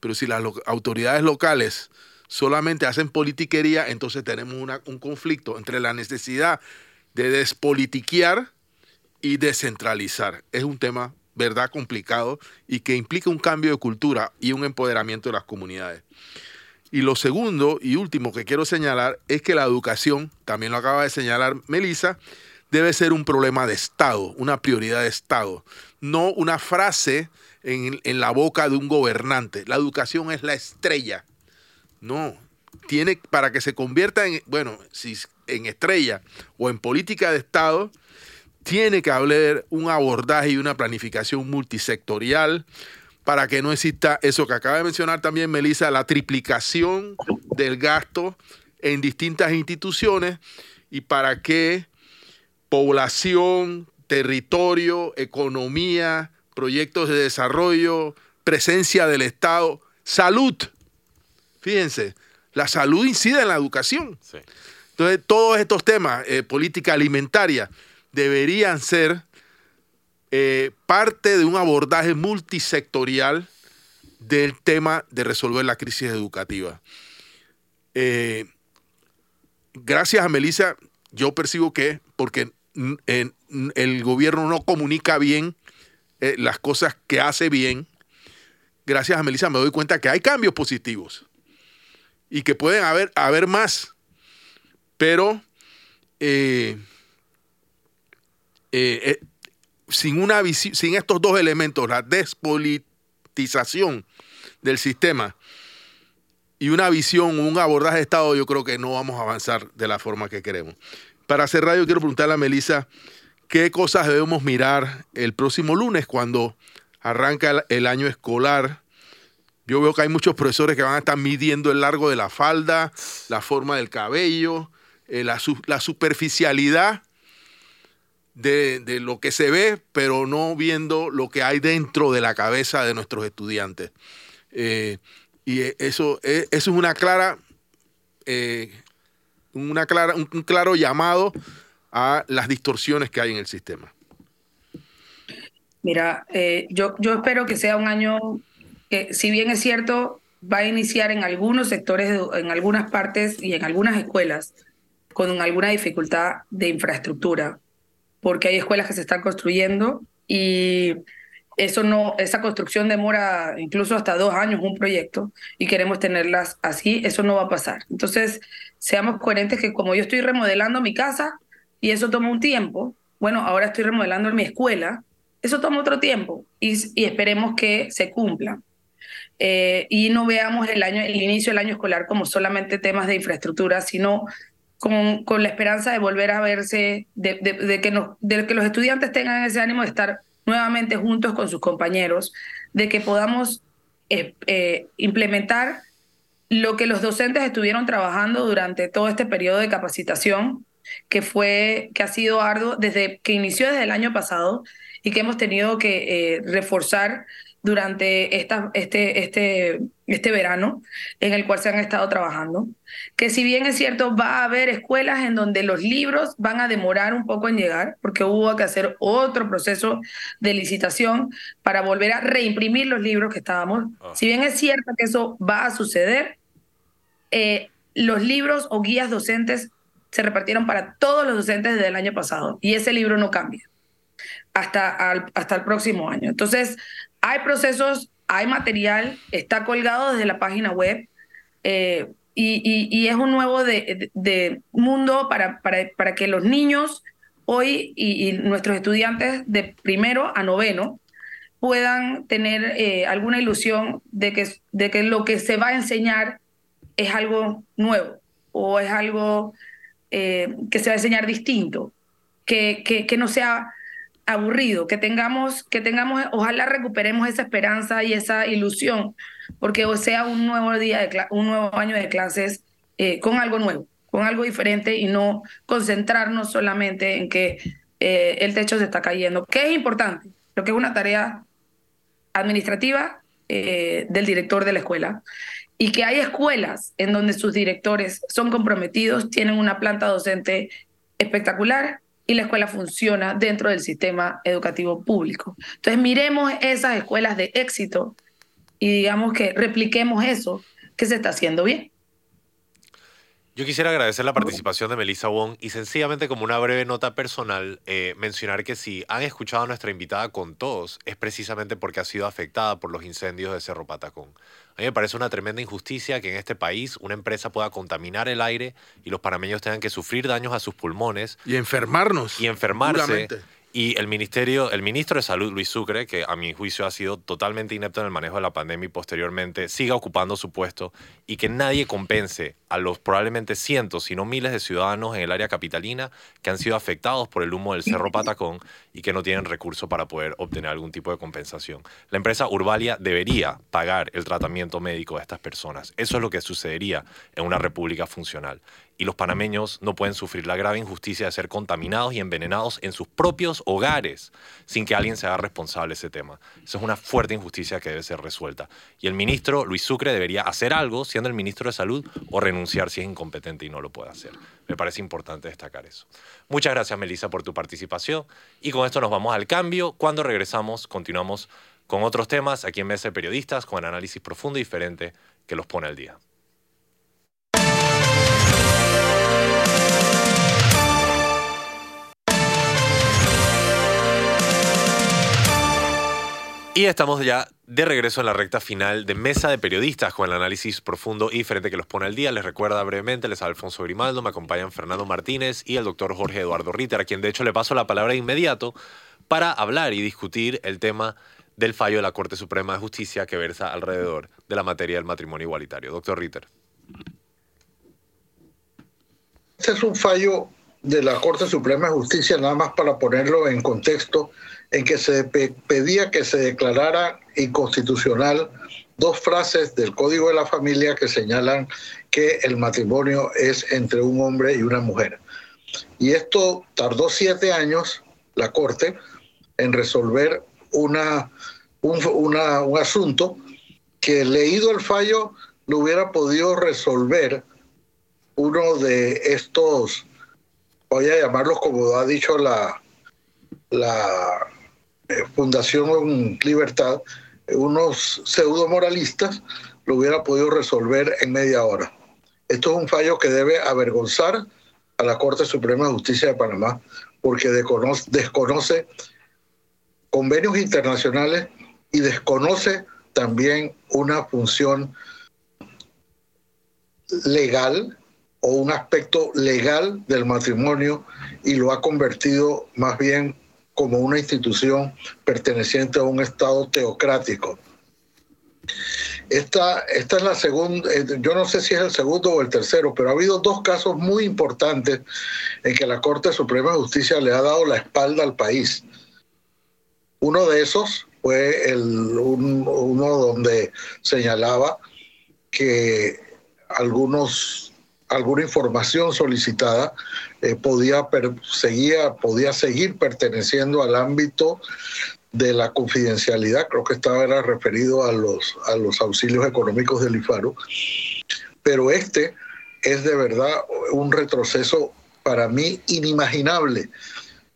Pero si las autoridades locales solamente hacen politiquería, entonces tenemos un conflicto entre la necesidad de despolitiquear y descentralizar. Es un tema, verdad, complicado y que implica un cambio de cultura y un empoderamiento de las comunidades. Y lo segundo y último que quiero señalar es que la educación, también lo acaba de señalar Melissa, debe ser un problema de Estado, una prioridad de Estado, no una frase en, en la boca de un gobernante. La educación es la estrella. No, tiene para que se convierta en, bueno, si en estrella o en política de Estado, tiene que haber un abordaje y una planificación multisectorial para que no exista eso que acaba de mencionar también Melissa, la triplicación del gasto en distintas instituciones y para que población, territorio, economía, proyectos de desarrollo, presencia del Estado, salud. Fíjense, la salud incide en la educación. Entonces, todos estos temas, eh, política alimentaria, deberían ser eh, parte de un abordaje multisectorial del tema de resolver la crisis educativa. Eh, gracias a Melissa, yo percibo que, porque el gobierno no comunica bien eh, las cosas que hace bien, gracias a Melissa me doy cuenta que hay cambios positivos y que pueden haber, haber más, pero sin, una sin estos dos elementos, la despolitización del sistema y una visión, un abordaje de Estado, yo creo que no vamos a avanzar de la forma que queremos. Para cerrar, yo quiero preguntarle a Melissa qué cosas debemos mirar el próximo lunes cuando arranca el año escolar. Yo veo que hay muchos profesores que van a estar midiendo el largo de la falda, la forma del cabello, eh, la superficialidad de, lo que se ve, pero no viendo lo que hay dentro de la cabeza de nuestros estudiantes. Eh, y eso, eh, eso es una clara, eh, una clara, un, claro llamado a las distorsiones que hay en el sistema.
Mira, yo, yo espero que sea un año que, si bien es cierto, va a iniciar en algunos sectores, en algunas partes y en algunas escuelas con alguna dificultad de infraestructura, porque hay escuelas que se están construyendo y eso no, esa construcción demora incluso hasta dos años un proyecto y queremos tenerlas así, eso no va a pasar. Entonces, seamos coherentes que como yo estoy remodelando mi casa y eso toma un tiempo, bueno, ahora estoy remodelando mi escuela, eso toma otro tiempo y, esperemos que se cumpla. Eh, y no veamos el, año, el inicio del año escolar como solamente temas de infraestructura, sino con, con la esperanza de volver a verse, de, de, que de que los estudiantes tengan ese ánimo de estar nuevamente juntos con sus compañeros, de que podamos eh, eh, implementar lo que los docentes estuvieron trabajando durante todo este periodo de capacitación, que fue, que ha sido arduo desde que inició desde el año pasado y que hemos tenido que eh, reforzar durante esta, este, este, este verano en el cual se han estado trabajando, que si bien es cierto, va a haber escuelas en donde los libros van a demorar un poco en llegar, porque hubo que hacer otro proceso de licitación para volver a reimprimir los libros que estábamos. Ah. Si bien es cierto que eso va a suceder, eh, los libros o guías docentes se repartieron para todos los docentes desde el año pasado y ese libro no cambia hasta, hasta el próximo año. Entonces, hay procesos, hay material, está colgado desde la página web eh, y, es un nuevo de, mundo para, para, que los niños hoy y, nuestros estudiantes de primero a noveno puedan tener eh, alguna ilusión de que, de que lo que se va a enseñar es algo nuevo o es algo eh, que se va a enseñar distinto, que, que, que no sea aburrido, que tengamos, que tengamos, ojalá recuperemos esa esperanza y esa ilusión, porque sea un nuevo día, de un nuevo año de clases eh, con algo nuevo, con algo diferente y no concentrarnos solamente en que eh, el techo se está cayendo, que es importante, lo que es una tarea administrativa eh, del director de la escuela. Y que hay escuelas en donde sus directores son comprometidos, tienen una planta docente espectacular y la escuela funciona dentro del sistema educativo público. Entonces miremos esas escuelas de éxito y digamos que repliquemos eso que se está haciendo bien.
Yo quisiera agradecer la participación de Melissa Wong y sencillamente como una breve nota personal eh, mencionar que si han escuchado a nuestra invitada con todos es precisamente porque ha sido afectada por los incendios de Cerro Patacón. A mí me parece una tremenda injusticia que en este país una empresa pueda contaminar el aire y los panameños tengan que sufrir daños a sus pulmones.
Y enfermarnos.
Y enfermarse. Y el ministerio, el ministro de Salud, Luis Sucre, que a mi juicio ha sido totalmente inepto en el manejo de la pandemia y posteriormente siga ocupando su puesto y que nadie compense a los probablemente cientos, si no miles de ciudadanos en el área capitalina que han sido afectados por el humo del Cerro Patacón y que no tienen recursos para poder obtener algún tipo de compensación. La empresa Urbalia debería pagar el tratamiento médico de estas personas. Eso es lo que sucedería en una república funcional y los panameños no pueden sufrir la grave injusticia de ser contaminados y envenenados en sus propios hogares sin que alguien se haga responsable de ese tema. Eso es una fuerte injusticia que debe ser resuelta. Y el ministro Luis Sucre debería hacer algo siendo el ministro de Salud o renunciar si es incompetente y no lo puede hacer. Me parece importante destacar eso. Muchas gracias, Melissa, por tu participación. Y con esto nos vamos al cambio. Cuando regresamos, continuamos con otros temas aquí en Mesa de Periodistas, con análisis profundo y diferente que los pone al día. Y estamos ya de regreso en la recta final de Mesa de Periodistas con el análisis profundo y diferente que los pone al día. Les recuerda brevemente, les habla Alfonso Grimaldo, me acompañan Fernando Martínez y el doctor Jorge Eduardo Ritter, a quien de hecho le paso la palabra de inmediato para hablar y discutir el tema del fallo de la Corte Suprema de Justicia que versa alrededor de la materia del matrimonio igualitario. Doctor Ritter.
Este es un fallo de la Corte Suprema de Justicia, nada más para ponerlo en contexto en que se pedía que se declarara inconstitucional dos frases del Código de la Familia que señalan que el matrimonio es entre un hombre y una mujer. Y esto tardó siete años, la Corte, en resolver una, un, un asunto que leído el fallo lo hubiera podido resolver uno de estos, voy a llamarlos como ha dicho la, la eh, Fundación Libertad, unos pseudo moralistas lo hubiera podido resolver en media hora. Esto es un fallo que debe avergonzar a la Corte Suprema de Justicia de Panamá porque desconoce, desconoce convenios internacionales y desconoce también una función legal o un aspecto legal del matrimonio y lo ha convertido más bien como una institución perteneciente a un Estado teocrático. Esta, esta es la segunda, eh, yo no sé si es el segundo o el tercero, pero ha habido dos casos muy importantes en que la Corte Suprema de Justicia le ha dado la espalda al país. Uno de esos fue el, uno donde señalaba que algunos, alguna información solicitada eh, podía, seguía, podía seguir perteneciendo al ámbito de la confidencialidad, creo que estaba era referido a los, a los auxilios económicos del IFARO, pero este es de verdad un retroceso para mí inimaginable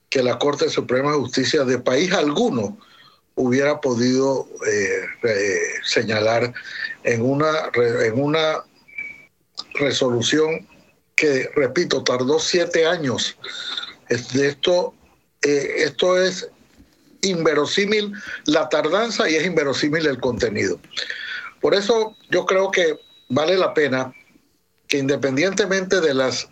que la Corte Suprema de Justicia de país alguno hubiera podido eh, señalar en una, en una resolución que, repito, tardó siete años. Esto, eh, esto es inverosímil la tardanza y es inverosímil el contenido. Por eso yo creo que vale la pena que independientemente de las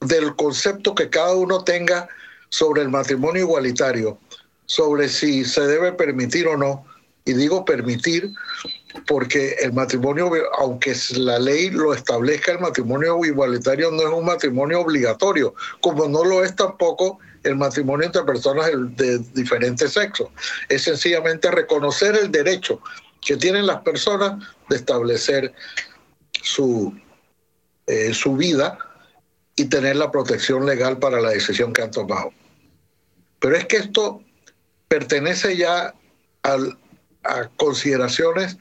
del concepto que cada uno tenga sobre el matrimonio igualitario, sobre si se debe permitir o no, y digo permitir porque el matrimonio, aunque la ley lo establezca, el matrimonio igualitario no es un matrimonio obligatorio, como no lo es tampoco el matrimonio entre personas de diferentes sexos. Es sencillamente reconocer el derecho que tienen las personas de establecer su, eh, su vida y tener la protección legal para la decisión que han tomado. Pero es que esto pertenece ya al, a consideraciones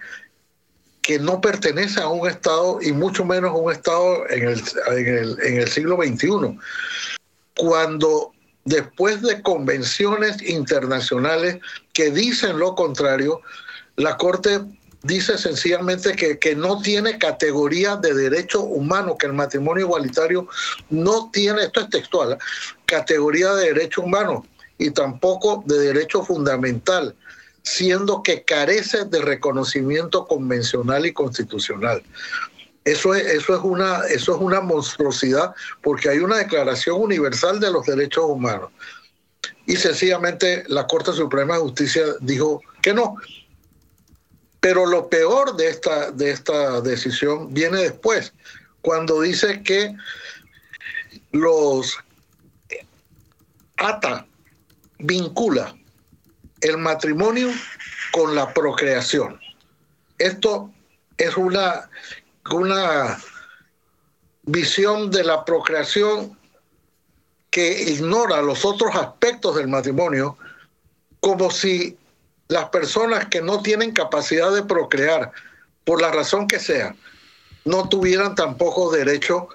que no pertenecen a un Estado y mucho menos a un Estado en el, en el, en el siglo XXI. Cuando después de convenciones internacionales que dicen lo contrario, la Corte dice sencillamente que, que, no tiene categoría de derecho humano, que el matrimonio igualitario no tiene, esto es textual, categoría de derecho humano y tampoco de derecho fundamental siendo que carece de reconocimiento convencional y constitucional. Eso es, eso, es una, eso es una monstruosidad porque hay una declaración universal de los derechos humanos. y sencillamente la Corte Suprema de Justicia dijo que no. Pero lo peor de esta, de esta decisión viene después, cuando dice que los ata, vincula el matrimonio con la procreación. Esto es una, una visión de la procreación que ignora los otros aspectos del matrimonio, como si las personas que no tienen capacidad de procrear, por la razón que sea, no tuvieran tampoco derecho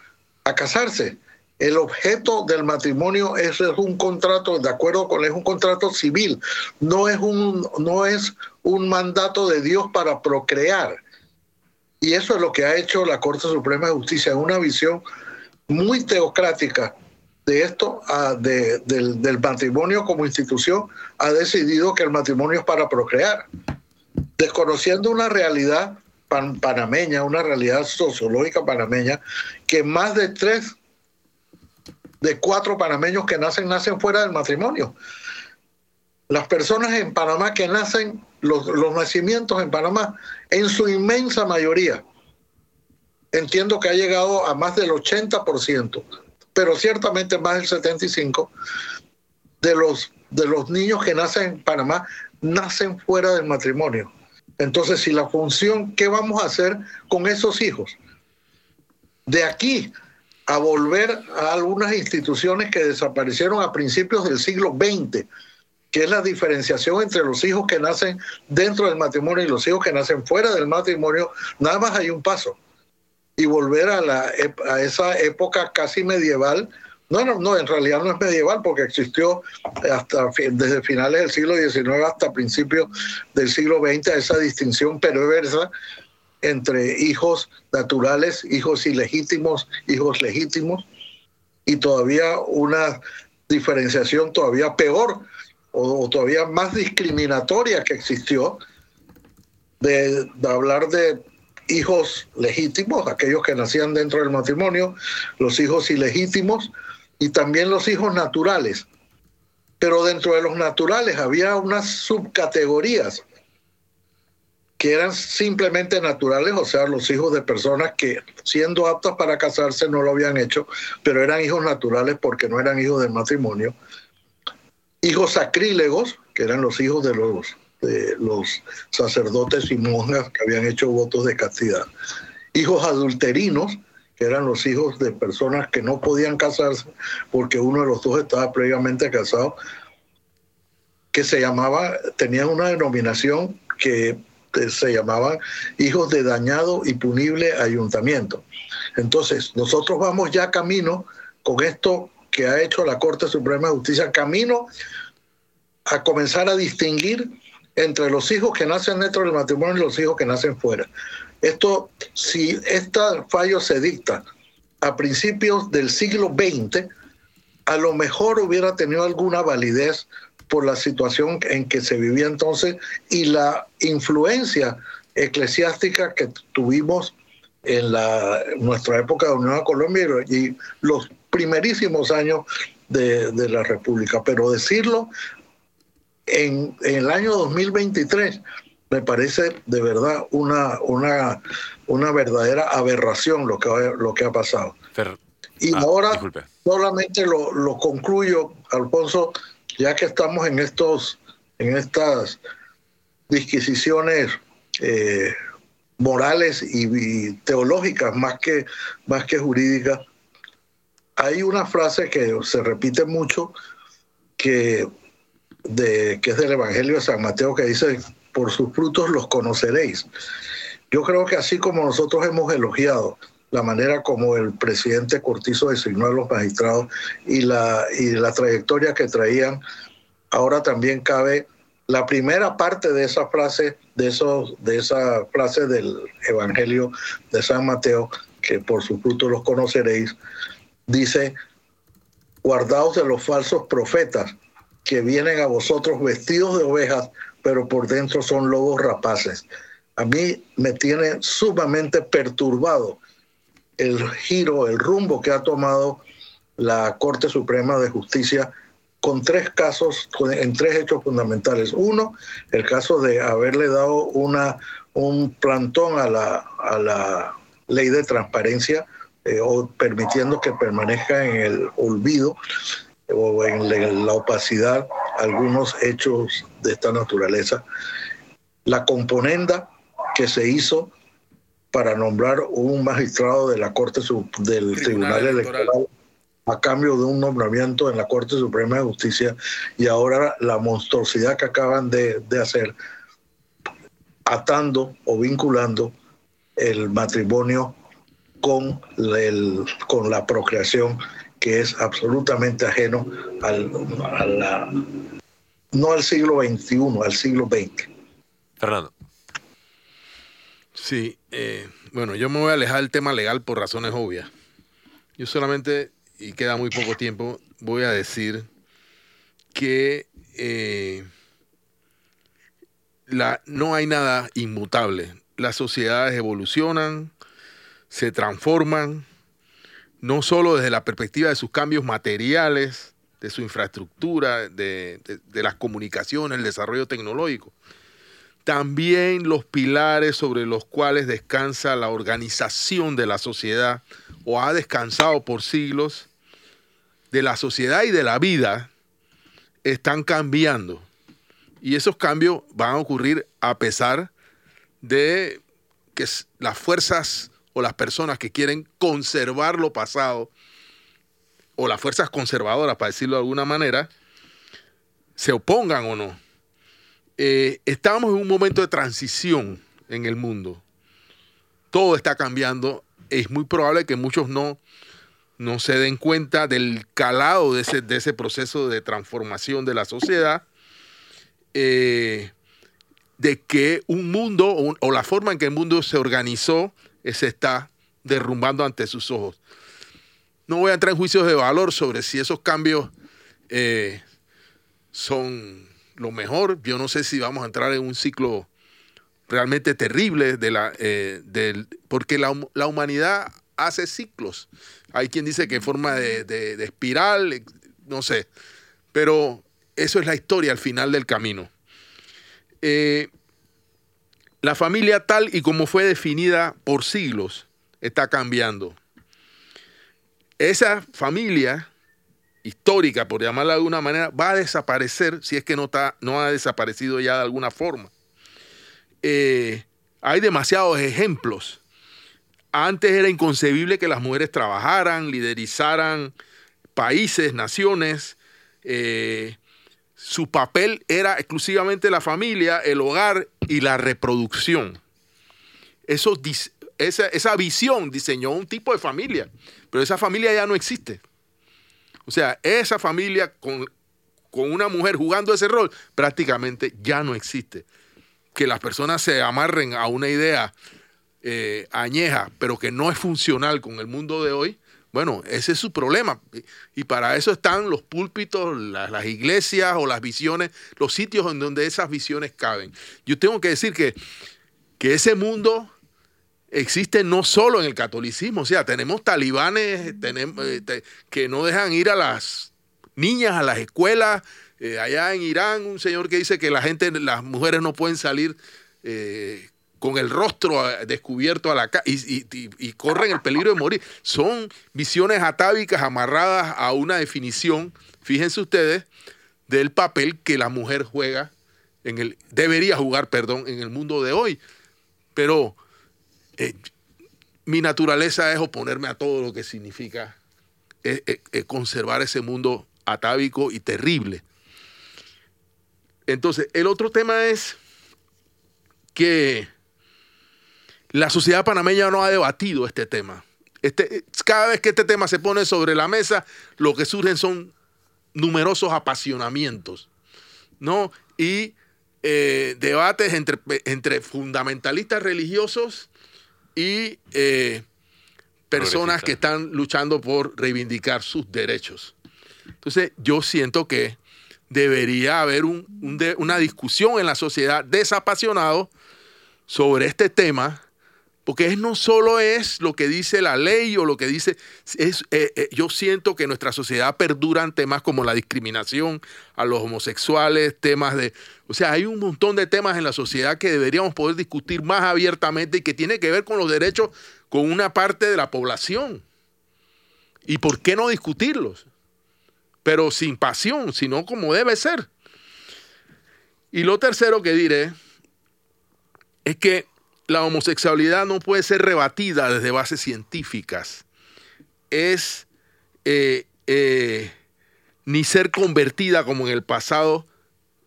a casarse. El objeto del matrimonio es, un contrato, de acuerdo con es un contrato civil, no es un, no es un mandato de Dios para procrear. Y eso es lo que ha hecho la Corte Suprema de Justicia, una visión muy teocrática de esto, del, del, matrimonio como institución, ha decidido que el matrimonio es para procrear, desconociendo una realidad panameña, una realidad sociológica panameña, que más de tres de cuatro panameños que nacen, nacen fuera del matrimonio. Las personas en Panamá que nacen, los, los nacimientos en Panamá, en su inmensa mayoría, entiendo que ha llegado a más del 80%, pero ciertamente más del 75% de los, de los niños que nacen en Panamá nacen fuera del matrimonio. Entonces, si la función, ¿qué vamos a hacer con esos hijos? De aquí a volver a algunas instituciones que desaparecieron a principios del siglo XX, que es la diferenciación entre los hijos que nacen dentro del matrimonio y los hijos que nacen fuera del matrimonio, nada más hay un paso. Y volver a, la, a esa época casi medieval, no, no, no, en realidad no es medieval porque existió hasta desde finales del siglo XIX hasta principios del siglo XX esa distinción perversa entre hijos naturales, hijos ilegítimos, hijos legítimos, y todavía una diferenciación todavía peor o, todavía más discriminatoria que existió de, hablar de hijos legítimos, aquellos que nacían dentro del matrimonio, los hijos ilegítimos y también los hijos naturales. Pero dentro de los naturales había unas subcategorías que eran simplemente naturales, o sea, los hijos de personas que siendo aptas para casarse no lo habían hecho, pero eran hijos naturales porque no eran hijos del matrimonio. Hijos sacrílegos, que eran los hijos de los, de los sacerdotes y monjas que habían hecho votos de castidad. Hijos adulterinos, que eran los hijos de personas que no podían casarse porque uno de los dos estaba previamente casado, que se llamaba, tenían una denominación que se llamaban hijos de dañado y punible ayuntamiento. Entonces, nosotros vamos ya camino con esto que ha hecho la Corte Suprema de Justicia, camino a comenzar a distinguir entre los hijos que nacen dentro del matrimonio y los hijos que nacen fuera. Esto, si este fallo se dicta a principios del siglo XX, a lo mejor hubiera tenido alguna validez por la situación en que se vivía entonces y la influencia eclesiástica que tuvimos en la, nuestra época de Unión a Colombia y los primerísimos años de, la República. Pero decirlo en, el año 2023 me parece de verdad una, una, una verdadera aberración lo que, lo que ha pasado. y ah, ahora solamente lo, lo concluyo, Alfonso, ya que estamos en estos, en estas disquisiciones eh, morales y, teológicas más que, más que jurídicas, hay una frase que se repite mucho que, de, que es del Evangelio de San Mateo que dice, por sus frutos los conoceréis. Yo creo que así como nosotros hemos elogiado la manera como el presidente Cortizo designó a los magistrados y la, y la trayectoria que traían, ahora también cabe la primera parte de esa frase, de, esos, de esa frase del Evangelio de San Mateo, que por su fruto los conoceréis, dice, guardaos de los falsos profetas que vienen a vosotros vestidos de ovejas, pero por dentro son lobos rapaces. A mí me tiene sumamente perturbado el giro, el rumbo que ha tomado la Corte Suprema de Justicia con tres casos, en tres hechos fundamentales. Uno, el caso de haberle dado una, un plantón a la, a la ley de transparencia eh, permitiendo que permanezca en el olvido o en la opacidad algunos hechos de esta naturaleza. La componenda que se hizo para nombrar un magistrado de la Corte del Tribunal, Electoral. a cambio de un nombramiento en la Corte Suprema de Justicia y ahora la monstruosidad que acaban de, de hacer atando o vinculando el matrimonio con, el, con la procreación que es absolutamente ajeno al, a la, no al siglo XXI, al siglo XX.
Fernando.
Sí, eh, bueno, yo me voy a alejar del tema legal por razones obvias. Yo solamente, y queda muy poco tiempo, voy a decir que eh, la, no hay nada inmutable. Las sociedades evolucionan, se transforman, no solo desde la perspectiva de sus cambios materiales, de su infraestructura, de, las comunicaciones, el desarrollo tecnológico, también los pilares sobre los cuales descansa la organización de la sociedad o ha descansado por siglos de la sociedad y de la vida están cambiando. Y esos cambios van a ocurrir a pesar de que las fuerzas o las personas que quieren conservar lo pasado, o las fuerzas conservadoras, para decirlo de alguna manera, se opongan o no. Eh, estamos en un momento de transición en el mundo. Todo está cambiando. Es muy probable que muchos no, no se den cuenta del calado de ese, de ese proceso de transformación de la sociedad. Eh, de que un mundo o, la forma en que el mundo se organizó se está derrumbando ante sus ojos. No voy a entrar en juicios de valor sobre si esos cambios eh, son lo mejor. Yo no sé si vamos a entrar en un ciclo realmente terrible de la, eh, del, porque la, humanidad hace ciclos. Hay quien dice que en forma de, espiral, no sé, pero eso es la historia al final del camino. Eh, la familia tal y como fue definida por siglos está cambiando. Esa familia histórica, por llamarla de alguna manera, va a desaparecer si es que no, está, no ha desaparecido ya de alguna forma. Eh, hay demasiados ejemplos. Antes era inconcebible que las mujeres trabajaran, liderizaran países, naciones. Eh, su papel era exclusivamente la familia, el hogar y la reproducción. Eso, esa, esa visión diseñó un tipo de familia, pero esa familia ya no existe. O sea, esa familia con, una mujer jugando ese rol prácticamente ya no existe. Que las personas se amarren a una idea eh, añeja, pero que no es funcional con el mundo de hoy, bueno, ese es su problema. Y para eso están los púlpitos, las, iglesias o las visiones, los sitios en donde esas visiones caben. Yo tengo que decir que, que ese mundo existe no solo en el catolicismo, o sea, tenemos talibanes eh, que no dejan ir a las niñas a las escuelas. Eh, allá en Irán, un señor que dice que la gente, las mujeres no pueden salir eh, con el rostro descubierto a la y, y, corren el peligro de morir. Son visiones atávicas amarradas a una definición, fíjense ustedes, del papel que la mujer juega en el debería jugar, perdón, en el mundo de hoy. Pero eh, mi naturaleza es oponerme a todo lo que significa eh, eh, conservar ese mundo atávico y terrible. Entonces, el otro tema es que la sociedad panameña no ha debatido este tema. Este, cada vez que este tema se pone sobre la mesa, lo que surgen son numerosos apasionamientos, ¿no? Y debates entre, entre, fundamentalistas religiosos y eh, personas que están luchando por reivindicar sus derechos. Entonces, yo siento que debería haber una discusión en la sociedad desapasionado sobre este tema Porque es, no solo es lo que dice la ley o lo que dice, es, eh, eh, yo siento que nuestra sociedad perduran temas como la discriminación a los homosexuales, temas de, o sea, hay un montón de temas en la sociedad que deberíamos poder discutir más abiertamente y que tiene que ver con los derechos con una parte de la población. ¿Y por qué no discutirlos? Pero sin pasión, sino como debe ser. Y lo tercero que diré es que la homosexualidad no puede ser rebatida desde bases científicas. Es eh, eh, ni ser convertida como en el pasado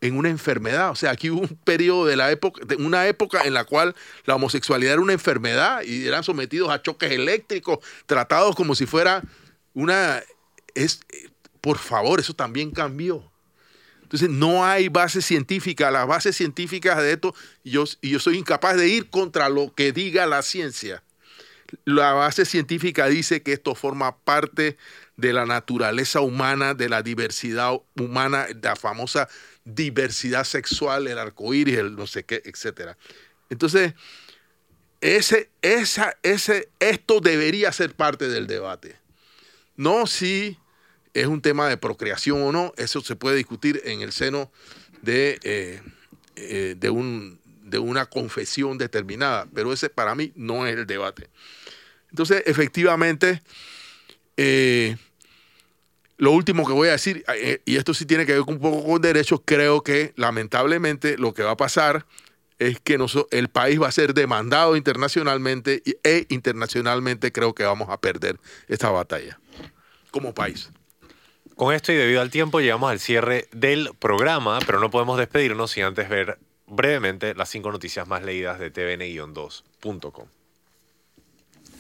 en una enfermedad. O sea, aquí hubo un periodo de la época, de una época en la cual la homosexualidad era una enfermedad y eran sometidos a choques eléctricos, tratados como si fuera una. Es, por favor, eso también cambió. Entonces, no hay base científica. Las bases científicas de esto, yo, y yo soy incapaz de ir contra lo que diga la ciencia. La base científica dice que esto forma parte de la naturaleza humana, de la diversidad humana, la famosa diversidad sexual, el arcoíris, el no sé qué, etc. Entonces, ese, esa, ese, esto debería ser parte del debate. No si es un tema de procreación o no, eso se puede discutir en el seno de, eh, eh, de, un, de una confesión determinada, pero ese para mí no es el debate. Entonces, efectivamente, eh, lo último que voy a decir, y esto sí tiene que ver un poco con derechos, creo que lamentablemente lo que va a pasar es que el país va a ser demandado internacionalmente e internacionalmente creo que vamos a perder esta batalla como país.
Con esto y debido al tiempo llegamos al cierre del programa, pero no podemos despedirnos sin antes ver brevemente las cinco noticias más leídas de tvn-2.com.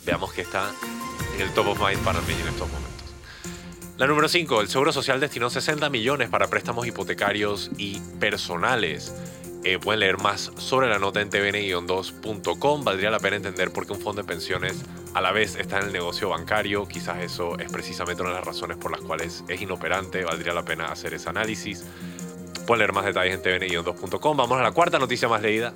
Veamos qué está en el top of mind para mí en estos momentos. La número 5, el Seguro Social destinó 60 millones para préstamos hipotecarios y personales. Eh, pueden leer más sobre la nota en tvn-2.com. Valdría la pena entender por qué un fondo de pensiones a la vez está en el negocio bancario. Quizás eso es precisamente una de las razones por las cuales es inoperante. Valdría la pena hacer ese análisis. Pueden leer más detalles en tvn-2.com. Vamos a la cuarta noticia más leída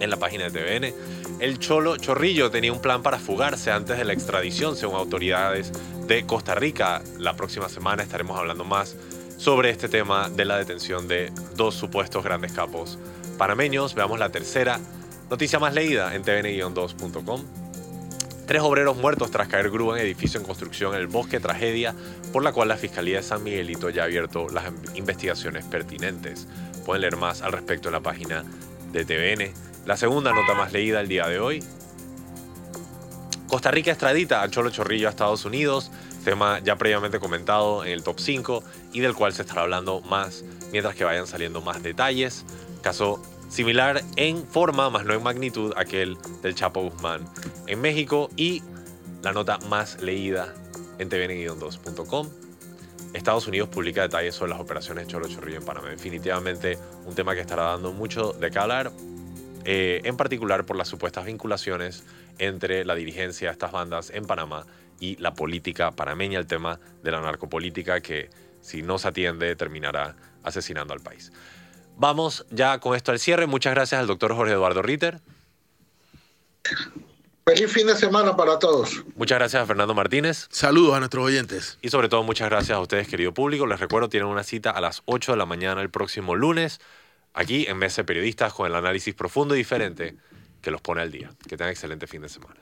en la página de TVN. El Cholo Chorrillo tenía un plan para fugarse antes de la extradición, según autoridades de Costa Rica. La próxima semana estaremos hablando más sobre este tema de la detención de dos supuestos grandes capos panameños. Veamos la tercera noticia más leída en tvn-2.com. Tres obreros muertos tras caer grúa en edificio en construcción en el bosque, tragedia por la cual la Fiscalía de San Miguelito ya ha abierto las investigaciones pertinentes. Pueden leer más al respecto en la página de TVN. La segunda nota más leída el día de hoy. Costa Rica extradita a Cholo Chorrillo a Estados Unidos tema ya previamente comentado en el top 5 y del cual se estará hablando más mientras que vayan saliendo más detalles. Caso similar en forma, más no en magnitud, aquel del Chapo Guzmán en México y la nota más leída en tvn-2.com. Estados Unidos publica detalles sobre las operaciones Cholo Chorrillo en Panamá. Definitivamente un tema que estará dando mucho de qué hablar, eh, en particular por las supuestas vinculaciones entre la dirigencia de estas bandas en Panamá y la política panameña, el tema de la narcopolítica que si no se atiende terminará asesinando al país. Vamos ya con esto al cierre. Muchas gracias al doctor Jorge Eduardo Ritter.
Feliz fin de semana para todos.
Muchas gracias a Fernando Martínez.
Saludos a nuestros oyentes.
Y sobre todo muchas gracias a ustedes, querido público. Les recuerdo, tienen una cita a las 8 de la mañana el próximo lunes, aquí en Mesa Periodistas, con el análisis profundo y diferente que los pone al día. Que tengan excelente fin de semana.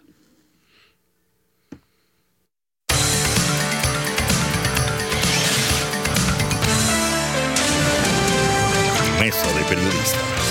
Mesa de Periodistas.